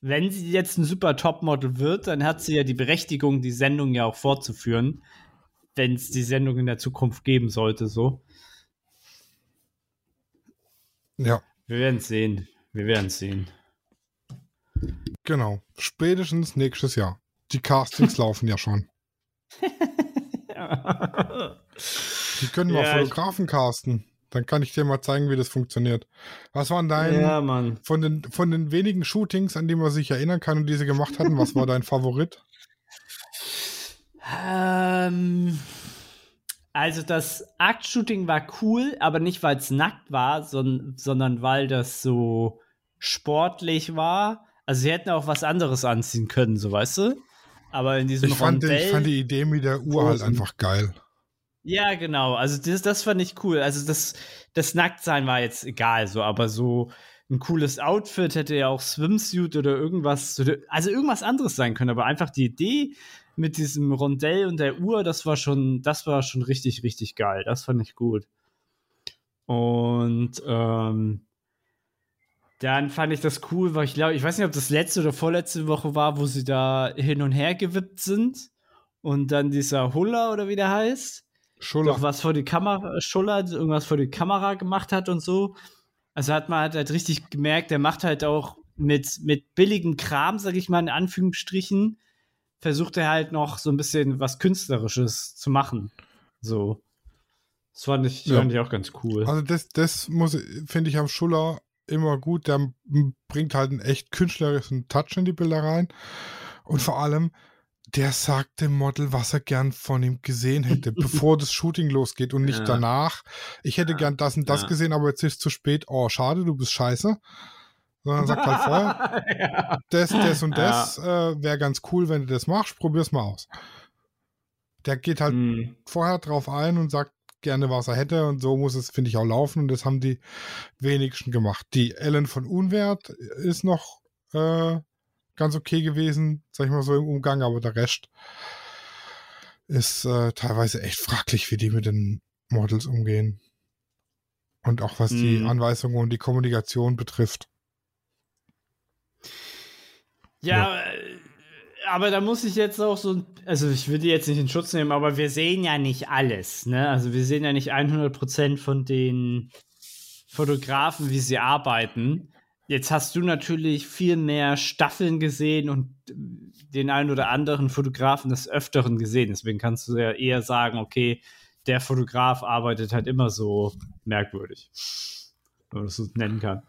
wenn sie jetzt ein super Topmodel wird, dann hat sie ja die Berechtigung, die Sendung ja auch fortzuführen, wenn es die Sendung in der Zukunft geben sollte, so. Ja, Wir werden sehen. Wir werden sehen. genau. Spätestens nächstes Jahr. Die Castings [laughs] laufen ja schon. Die können mal Ja, ich- Fotografen casten. Dann kann ich dir mal zeigen, wie das funktioniert. Was waren dein, ja, Mann. von, den, von den wenigen Shootings, an die man sich erinnern kann und die sie gemacht hatten, was war dein Favorit? [laughs] Ähm, also das Aktshooting war cool, aber nicht weil es nackt war, son sondern weil das so sportlich war. Also sie hätten auch was anderes anziehen können, so weißt du. Aber in diesem Ich fand, Rondell. ich fand die Idee mit der Uhr halt einfach geil. ja, genau. Also das, das fand ich cool. Also das, das Nacktsein war jetzt egal, so, aber so ein cooles Outfit hätte ja auch Swimsuit oder irgendwas, also irgendwas anderes sein können. Aber einfach die Idee mit diesem Rondell und der Uhr, das war schon, das war schon richtig, richtig geil. Das fand ich gut. Und ähm, dann fand ich das cool, weil ich glaube, ich weiß nicht, ob das letzte oder vorletzte Woche war, wo sie da hin und her gewippt sind und dann dieser Huller oder wie der heißt, Schuller. doch was vor die Kamera, Schuller, irgendwas vor die Kamera gemacht hat und so. Also hat man halt, halt richtig gemerkt, der macht halt auch mit, mit billigem Kram, sag ich mal in Anführungsstrichen, versucht er halt noch so ein bisschen was Künstlerisches zu machen. So. Das fand ich, Ja. fand ich auch ganz cool. Also das, das muss, finde ich am Schuller immer gut. Der bringt halt einen echt künstlerischen Touch in die Bilder rein. Und vor allem, der sagt dem Model, was er gern von ihm gesehen hätte, [laughs] bevor das Shooting losgeht und nicht Ja. danach. Ich hätte gern das und das Ja. gesehen, aber jetzt ist es zu spät. Oh, schade, du bist scheiße. Sondern sagt halt vorher, [laughs] ja. das, das und das äh, wäre ganz cool, wenn du das machst. Probier's mal aus. Der geht halt Mm, vorher drauf ein und sagt gerne, was er hätte. Und so muss es, finde ich, auch laufen. Und das haben die wenigsten gemacht. Die Ellen von Unwert ist noch äh, ganz okay gewesen, sag ich mal so im Umgang, aber der Rest ist äh, teilweise echt fraglich, wie die mit den Models umgehen. Und auch was die Mhm. Anweisungen und die Kommunikation betrifft. Ja, äh, aber da muss ich jetzt auch so, also ich will die jetzt nicht in Schutz nehmen, aber wir sehen ja nicht alles, ne? Also wir sehen ja nicht 100% von den Fotografen, wie sie arbeiten. Jetzt hast du natürlich viel mehr Staffeln gesehen und den einen oder anderen Fotografen des Öfteren gesehen. Deswegen kannst du ja eher sagen, okay, der Fotograf arbeitet halt immer so merkwürdig. Wenn man das so nennen kann.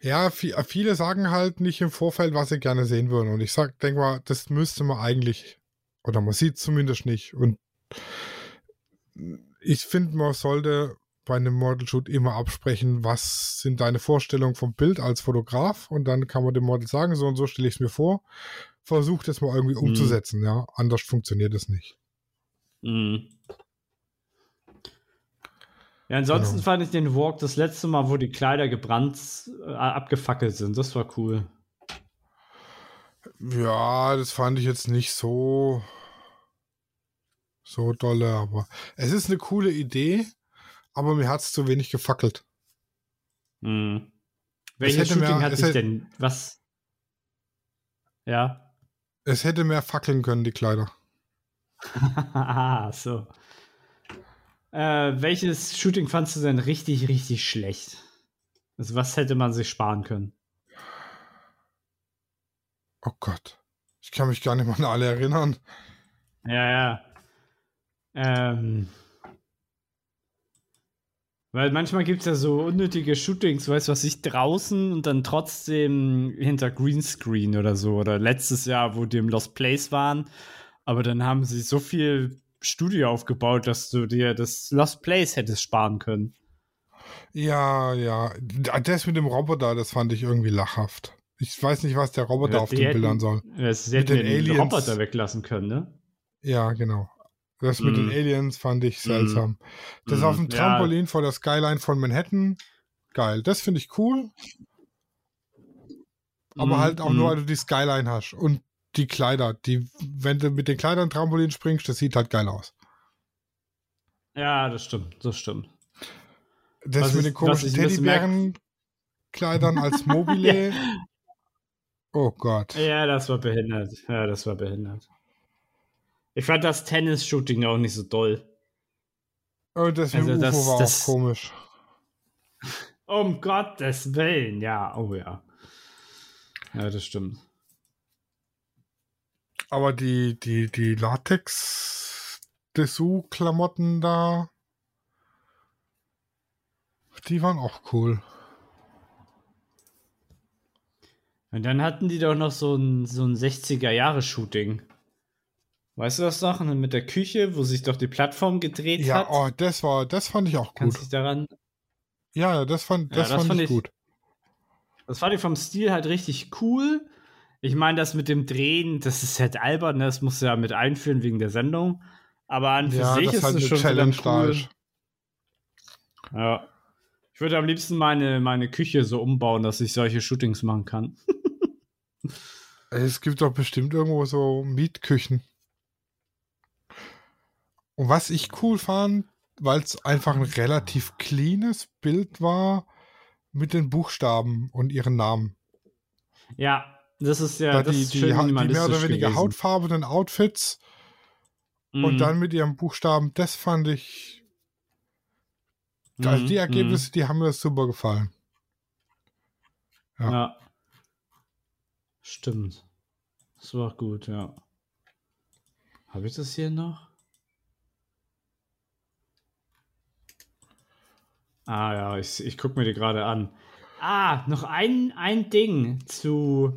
Ja, vi- viele sagen halt nicht im Vorfeld, was sie gerne sehen würden. Und ich sag, denke mal, das müsste man eigentlich, oder man sieht zumindest nicht. Und ich finde, man sollte bei einem Model-Shoot immer absprechen, was sind deine Vorstellungen vom Bild als Fotograf. Und dann kann man dem Model sagen, so und so stelle ich es mir vor. Versuch das mal irgendwie umzusetzen, ja. Anders funktioniert es nicht. Mhm. Ja, ansonsten Genau. fand ich den Walk das letzte Mal, wo die Kleider gebrannt, äh, abgefackelt sind. Das war cool. Ja, das fand ich jetzt nicht so so dolle, aber es ist eine coole Idee, aber mir hat es zu wenig gefackelt. Mhm. Welches hätte mehr- Shooting hat sich denn was? Ja. Es hätte mehr fackeln können, die Kleider. [laughs] ah, so. Äh, welches Shooting fandst du denn richtig, richtig schlecht? Also was hätte man sich sparen können? Oh Gott. Ich kann mich gar nicht mal an alle erinnern. Ja, ja. Ähm. Weil manchmal gibt es ja so unnötige Shootings, weißt du, was ich draußen und dann trotzdem hinter Greenscreen oder so. Oder letztes Jahr, wo die im Lost Place waren. Aber dann haben sie so viel Studio aufgebaut, dass du dir das Lost Place hättest sparen können. Ja, ja. Das mit dem Roboter, das fand ich irgendwie lachhaft. Ich weiß nicht, was der Roboter Ja, auf den hätten- Bildern soll. Sie hätten den den Aliens- Roboter weglassen können, ne? Ja, genau. Das mit den Mm. Aliens fand ich seltsam. Das Mm, auf dem ja. Trampolin vor der Skyline von Manhattan, geil. Das finde ich cool. Aber Mm, halt auch mm. nur, weil du die Skyline hast. Und die Kleider, die, wenn du mit den Kleidern Trampolin springst, das sieht halt geil aus. Ja, das stimmt, das stimmt. Das Was mit ich- den komischen Teddybärenkleidern als [laughs] Mobile. Oh Gott. Ja, das war behindert. Ja, das war behindert. Ich fand das Tennis-Shooting auch nicht so doll. Und das mit Also dem das- UFO war das- auch komisch. Um Gottes Willen, ja, oh ja. Ja, das stimmt. Aber die, die, die Latex-Dessous-Klamotten da, die waren auch cool. Und dann hatten die doch noch so ein, so ein 60er-Jahre-Shooting. Weißt du das noch? Und mit der Küche, wo sich doch die Plattform gedreht Ja, hat. oh, das war, das fand ich auch Kannst gut. du dich daran? Ja, ja, das fand, Ja, das das fand, fand ich ich- gut. Das fand ich vom Stil halt richtig cool. Ich meine, das mit dem Drehen, das ist halt albern, ne? das musst du ja mit einführen wegen der Sendung. Aber an für Ja, sich das ist halt es schon Challenge cool. ist. Ja. Ich würde am liebsten meine, meine Küche so umbauen, dass ich solche Shootings machen kann. Es gibt doch bestimmt irgendwo so Mietküchen. Und was ich cool fand, weil es einfach ein relativ cleanes Bild war mit den Buchstaben und ihren Namen. Ja, das ist ja da das die, ist die, die mehr oder weniger gewesen. hautfarbenen Outfits und Mhm. dann mit ihren Buchstaben, das fand ich. Also Mhm, die Ergebnisse, die haben mir super gefallen. mhm. ja. Ja. Stimmt. Das war gut, ja. Habe ich das hier noch? Ah ja, ich, ich gucke mir die gerade an. Ah, noch ein, ein Ding zu.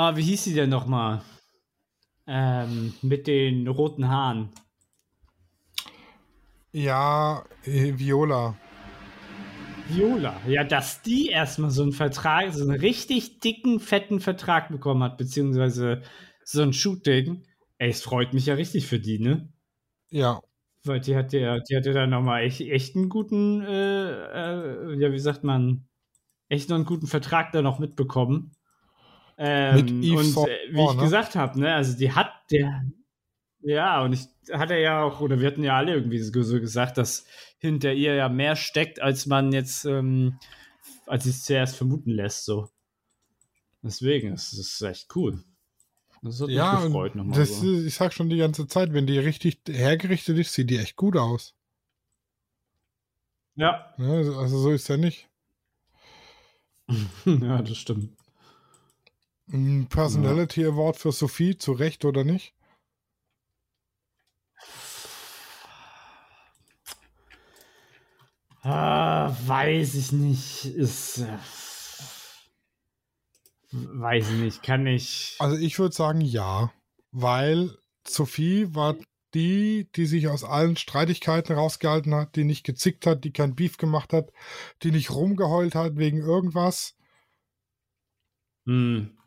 Ah, wie hieß sie denn nochmal? Ähm, mit den roten Haaren. Ja, äh, Viola. Viola. Ja, dass die erstmal so einen Vertrag, so einen richtig dicken, fetten Vertrag bekommen hat, beziehungsweise so ein Shooting. Ey, es freut mich ja richtig für die, ne? Ja, Weil die hat ja, die hatte dann nochmal echt, echt einen guten, äh, äh, ja, wie sagt man, echt noch einen guten Vertrag da noch mitbekommen. Ähm, und äh, wie ich ne? gesagt habe, ne, also die hat der, ja, und ich hatte ja auch, oder wir hatten ja alle irgendwie so gesagt, dass hinter ihr ja mehr steckt, als man jetzt, ähm, als es zuerst vermuten lässt, so. Deswegen, es ist echt cool. Das hat ja, mich gefreut nochmal. das, So. ich sag schon die ganze Zeit, wenn die richtig hergerichtet ist, sieht die echt gut aus. Ja, Ne? Also so ist ja nicht. [laughs] ja, das stimmt. Ein Personality Award für Sophie, zu Recht oder nicht? Ah, weiß ich nicht. Ist. Äh, weiß ich nicht. Kann ich. Also ich würde sagen ja, weil Sophie war die, die sich aus allen Streitigkeiten rausgehalten hat, die nicht gezickt hat, die kein Beef gemacht hat, die nicht rumgeheult hat wegen irgendwas. Hm,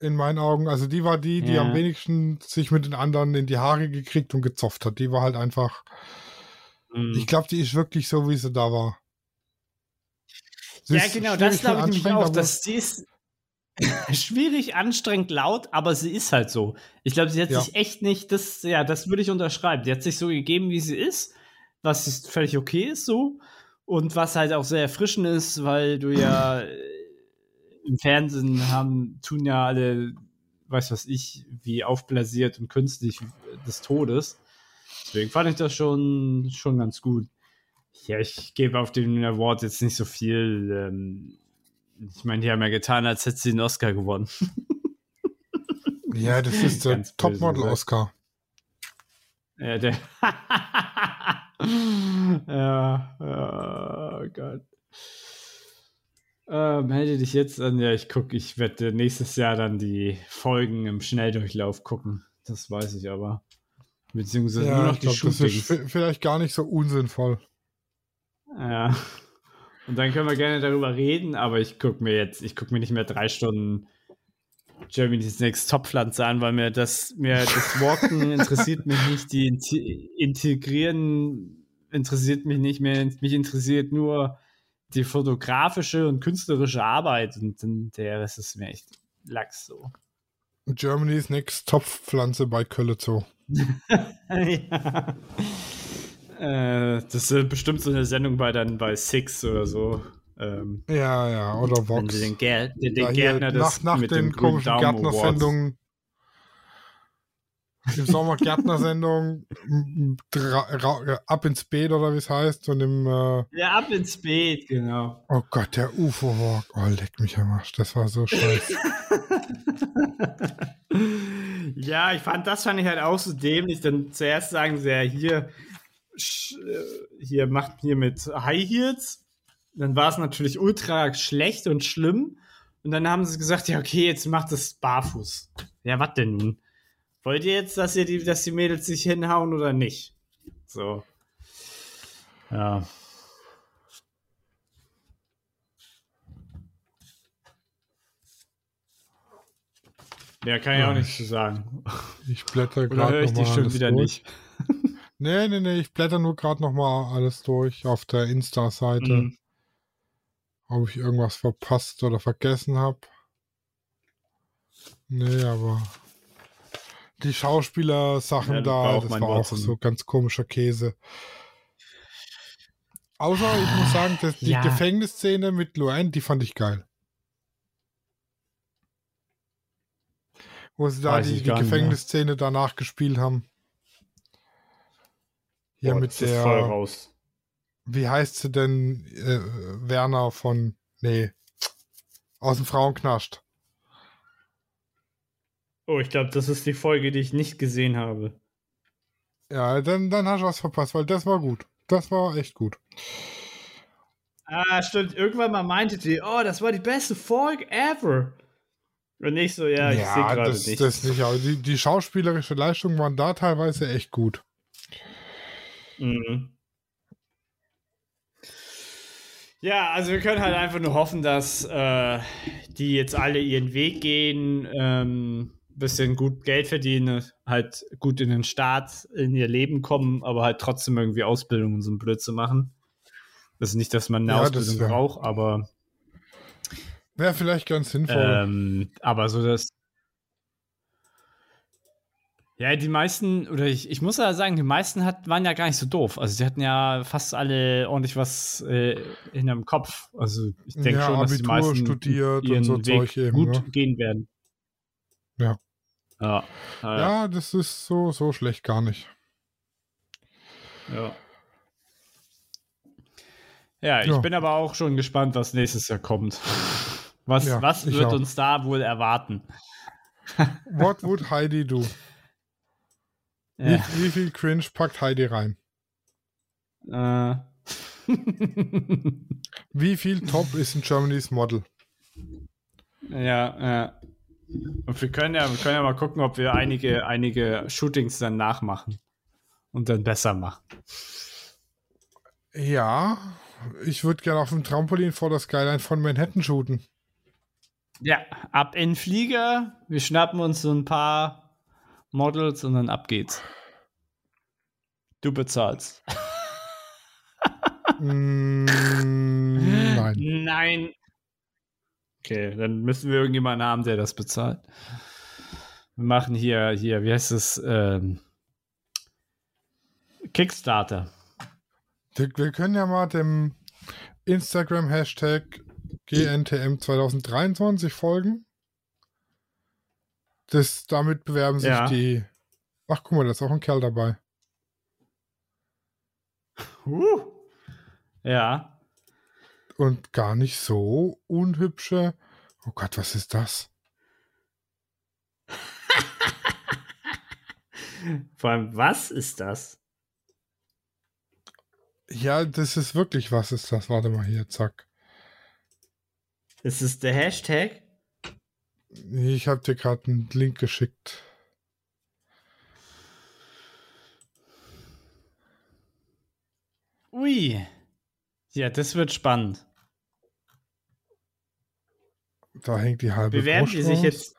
In meinen Augen, also die war die, die Ja. am wenigsten sich mit den anderen in die Haare gekriegt und gezopft hat. Die war halt einfach, hm. ich glaube, die ist wirklich so, wie sie da war. Sie ja, genau, das glaube ich nämlich auch. Dass sie ist [laughs] schwierig, anstrengend, laut, aber sie ist halt so. Ich glaube, sie hat Ja. sich echt nicht, das, ja, das würde ich unterschreiben. Die hat sich so gegeben, wie sie ist, was ist völlig okay ist so. Und was halt auch sehr erfrischend ist, weil du ja [clears throat] im Fernsehen haben, tun ja alle, weiß was ich, wie aufblasiert und künstlich des Todes. Deswegen fand ich das schon, schon ganz gut. Ja, ich gebe auf den Award jetzt nicht so viel. Ähm, ich meine, die haben ja getan, als hätte sie den Oscar gewonnen. Ja, das ist der Topmodel-Oscar. Ja, der. ja, [laughs] ja, oh Gott. Äh, melde dich jetzt an. Ja, ich gucke, ich werde nächstes Jahr dann die Folgen im Schnelldurchlauf gucken. Das weiß ich aber. Beziehungsweise Ja, nur noch die glaub, das ist vielleicht gar nicht so unsinnvoll. Ja. Und dann können wir gerne darüber reden, aber ich gucke mir jetzt, ich gucke mir nicht mehr drei Stunden Germany's Next Top-Pflanze an, weil mir das, mir das Walken [laughs] interessiert mich nicht, die Integrieren interessiert mich nicht mehr, mich interessiert nur die fotografische und künstlerische Arbeit und der Rest ist mir echt Lachs so. Germany's Next Topfpflanze bei Kölle Zoo. [laughs] ja. Äh, das ist bestimmt so eine Sendung bei dann bei Six oder so. Ähm, Ja, ja, oder Vox. den, Gär den, den Ja, Gärtner nach, nach mit den komischen. Gärtnersendungen. Im Sommer Gärtnersendung ab ins Beet oder wie es heißt und im äh, Ja, ab ins Beet, genau. oh Gott, der UFO-Walk. Oh, leck mich am Arsch. Das war so scheiße. [laughs] ja, ich fand, das fand ich halt auch so dämlich. Dann zuerst sagen sie ja hier, äh, hier macht hier mit High Heels. Dann war es natürlich ultra schlecht und schlimm. Und dann haben sie gesagt, ja, okay, jetzt macht es barfuß. Ja, was denn nun? Wollt ihr jetzt, dass ihr die, dass die Mädels sich hinhauen oder nicht? So. Ja. Ja, kann ich auch nicht zu sagen. Ich blätter Oder gerade höre ich dich schon alles wieder durch. nicht? [laughs] Nee, nee, nee, ich blätter nur gerade nochmal alles durch auf der Insta-Seite, Mhm. ob ich irgendwas verpasst oder vergessen habe. Nee, aber die Schauspieler-Sachen Ja, das da, war das war Wort auch so ganz komischer Käse. Außer, ich muss sagen, dass die Ja. Gefängnisszene mit Luan, die fand ich geil. Wo sie da Weiß die, die. Gefängnisszene danach gespielt haben. Hier Boah, mit das ist voll der, raus. wie heißt sie denn, äh, Werner von, nee, aus dem Frauenknast. Oh, ich glaube, das ist die Folge, die ich nicht gesehen habe. Ja, dann, dann hast du was verpasst, weil das war gut. Das war echt gut. Ah, stimmt. Irgendwann mal meinte die, oh, das war die beste Folge ever. Und nicht so, ja, ich sehe gerade das, nicht. das nicht, aber die, die schauspielerische Leistungen waren da teilweise echt gut. Mhm. Ja, also wir können halt einfach nur hoffen, dass äh, die jetzt alle ihren Weg gehen, ähm, bisschen gut Geld verdienen, halt gut in den Staat, in ihr Leben kommen, aber halt trotzdem irgendwie Ausbildung und so ein Blödsinn machen. Das ist nicht, dass man eine Ja, Ausbildung wär- braucht, aber Wäre vielleicht ganz sinnvoll. ähm, aber so das. Ja, die meisten, oder ich, ich muss ja sagen, die meisten hat, waren ja gar nicht so doof. Also, sie hatten ja fast alle ordentlich was äh, hinterm Kopf. Also, ich denke Ja, schon, dass die Abitur meisten studiert und ihren so Weg Zeug eben, gut ne? gehen werden. Ja. Ja. Ja. ja, das ist so, so schlecht gar nicht. Ja, ja ich Ja. bin aber auch schon gespannt, was nächstes Jahr kommt. Was, Ja, was wird auch. uns da wohl erwarten? What would Heidi do? Wie, Ja. wie viel Cringe packt Heidi rein? Äh. [laughs] Wie viel Top ist in Germany's Model? Ja, ja. Und wir können ja, wir können ja mal gucken, ob wir einige, einige Shootings dann nachmachen und dann besser machen. Ja, ich würde gerne auf dem Trampolin vor der Skyline von Manhattan shooten. Ja, ab in den Flieger, wir schnappen uns so ein paar Models und dann ab geht's. Du bezahlst. Mm, nein. [laughs] Nein. Okay, dann müssen wir irgendjemanden haben, der das bezahlt. Wir machen hier, hier, wie heißt es? Ähm, Kickstarter. Wir können ja mal dem Instagram-Hashtag GNTM2023 folgen. Das, damit bewerben sich Ja. die. Ach, guck mal, da ist auch ein Kerl dabei. Uh. Ja und gar nicht so unhübsche. Oh Gott, was ist das? [laughs] Vor allem, was ist das? Ja, das ist wirklich, was ist das? Warte mal hier, zack. Ist es der Hashtag? Ich habe dir gerade einen Link geschickt. Ui. Ja, das wird spannend. Da hängt die halbe Bewerben Brust die sich jetzt.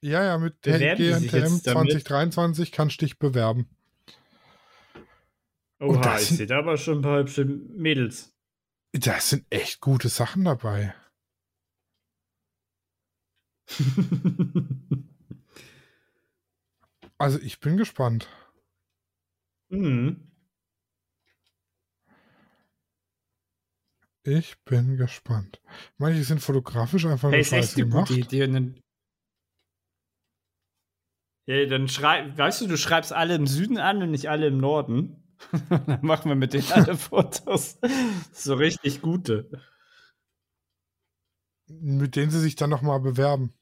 Ja, ja, mit GNTM jetzt damit? 2023 kannst du dich bewerben. Oha, ich sehe da aber schon ein paar hübsche Mädels. Da sind echt gute Sachen dabei. [laughs] Also ich bin gespannt. mhm. Ich bin gespannt. Manche sind fotografisch einfach Hey, nur ist echt eine gemacht. gute Idee. Und dann, ja, dann schreib, weißt du, du schreibst alle im Süden an und nicht alle im Norden. [laughs] dann machen wir mit denen alle [laughs] Fotos. so richtig gute. Mit denen sie sich dann nochmal bewerben.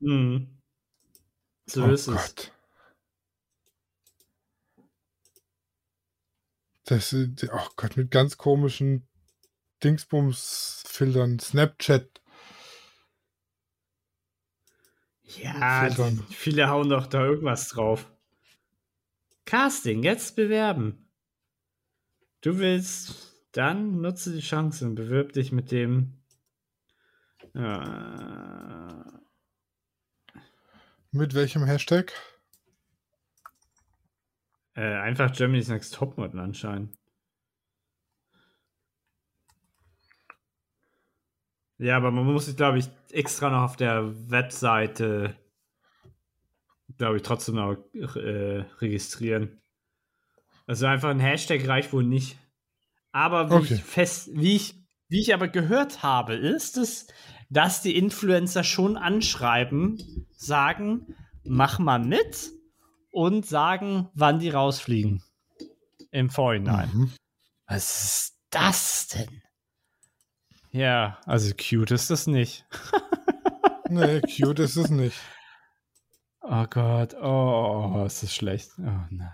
Mhm. So oh ist es. Gott. Das ist, oh Gott, mit ganz komischen Dingsbums-Filtern. Snapchat. Ja, Filtern. viele hauen doch da irgendwas drauf. Casting, jetzt bewerben. Du willst, dann nutze die Chance und bewirb dich mit dem. Äh, Mit welchem Hashtag? äh, einfach Germany's Next Topmodel anscheinend. Ja, aber man muss sich, glaube ich, extra noch auf der Webseite, glaube ich, trotzdem noch äh, registrieren. Also einfach ein Hashtag reicht wohl nicht. Aber wie Okay. ich fest, wie ich, wie ich aber gehört habe, ist es, dass die Influencer schon anschreiben, sagen, mach mal mit und sagen, wann die rausfliegen. Im Vorhinein. Mhm. Was ist das denn? Ja, also cute ist das nicht. [laughs] Nee, cute ist es nicht. Oh Gott, oh, ist das schlecht. Oh nein.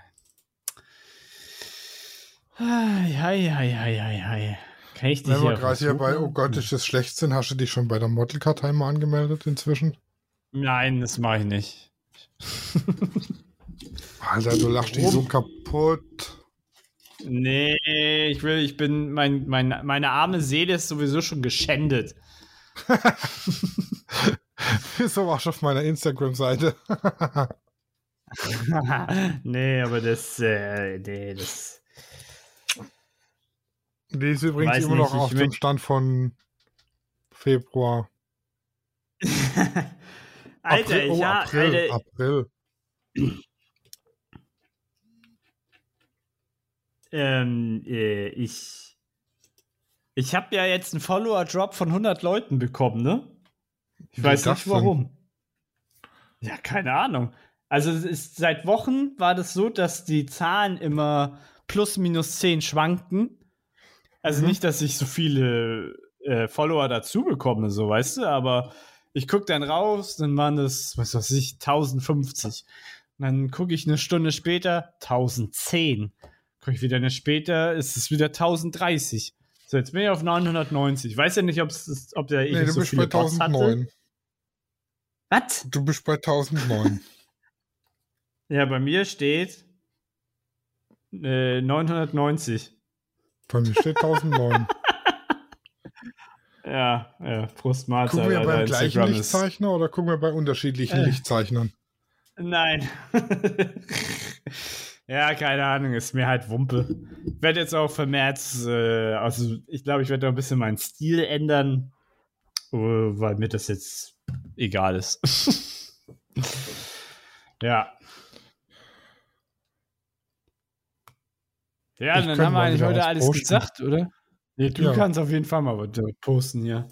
Hei, hei, hei, hei, hei. Kann ich dich Wenn wir hier gerade hier bei, oh Gott, ist das schlecht sind, hast du dich schon bei der Modelkartei mal angemeldet inzwischen? Nein, das mache ich nicht. Alter, du lachst dich so kaputt. Nee, ich will, ich bin, mein, mein, meine arme Seele ist sowieso schon geschändet. so warst du auf meiner Instagram-Seite. [laughs] nee, aber das, äh, nee, das. Die ist übrigens immer noch auf dem Stand von Februar. [laughs] Alter, April, oh, ha- April, Alter, April. Ähm, äh, ich. Ich habe ja jetzt einen Follower-Drop von 100 Leuten bekommen, ne? Ich Wie weiß nicht warum. Ja, keine Ahnung. Also es ist, seit Wochen war das so, dass die Zahlen immer plus minus 10 schwankten. Also Mhm. nicht, dass ich so viele äh, Follower dazu bekomme, so weißt du, aber ich gucke dann raus, dann waren das, was weiß ich, 1050. Und dann gucke ich eine Stunde später, 1010. Gucke ich wieder eine später, ist es wieder 1030. So, jetzt bin ich auf 990. Ich weiß ja nicht, ob's, ob der ich Nee, du so bist viele bei Bots hatte. 1009. Was? Du bist bei 1009. [laughs] Ja, bei mir steht äh, 990. bei mir steht 1009. [laughs] Ja, ja, Prost Mahlzeit. Gucken wir beim gleichen Instagram Lichtzeichner oder gucken wir bei unterschiedlichen Äh. Lichtzeichnern? Nein. [laughs] ja, keine Ahnung, ist mir halt Wumpe. Ich werde jetzt auch vermehrt, äh, also ich glaube, ich werde noch ein bisschen meinen Stil ändern, äh, weil mir das jetzt egal ist. [laughs] ja. Ja, Ich dann haben wir eigentlich heute alles posten. gesagt, oder? Nee, du Ja. kannst auf jeden Fall mal was posten, ja.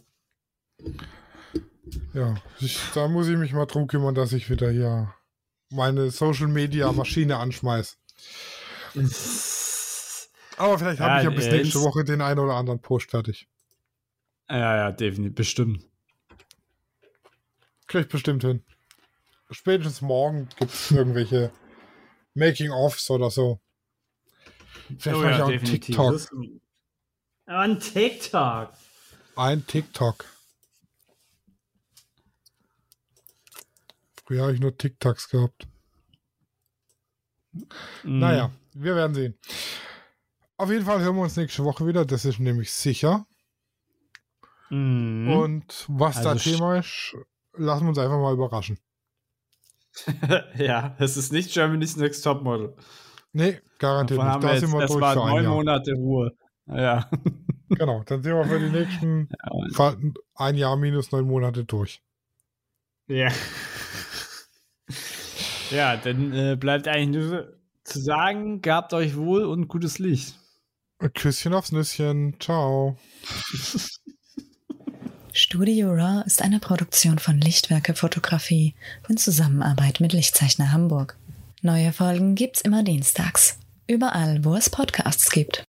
Ja, ich, da muss ich mich mal drum kümmern, dass ich wieder hier meine Social Media Maschine anschmeiß. Aber vielleicht habe Ja, ich ja bis äh, nächste Woche den einen oder anderen Post fertig. Ja, ja, definitiv, bestimmt. Krieg ich bestimmt hin. Spätestens morgen gibt es irgendwelche Making-ofs oder so. Vielleicht mache ich auch einen TikTok. Ein TikTok. Ein TikTok. Früher habe ich nur TikToks gehabt. Mhm. Naja, wir werden sehen. Auf jeden Fall hören wir uns nächste Woche wieder, das ist nämlich sicher. Mhm. Und was da Also sch- Thema ist, lassen wir uns einfach mal überraschen. [laughs] ja, es ist nicht Germany's Next Topmodel. Nee, garantiert Davon nicht. wir Da sind jetzt, wir das durch war für ein neun Jahr. Monate Ruhe. Ja. [laughs] Genau, dann sind wir für die nächsten [laughs] Fa- ein Jahr minus neun Monate durch. Ja. Ja, dann äh, bleibt eigentlich nur zu sagen, gabt euch wohl und gutes Licht. Küsschen aufs Nüsschen. Ciao. Studio Raw ist eine Produktion von Lichtwerke Fotografie in Zusammenarbeit mit Lichtzeichner Hamburg. Neue Folgen gibt's immer dienstags. Überall, wo es Podcasts gibt.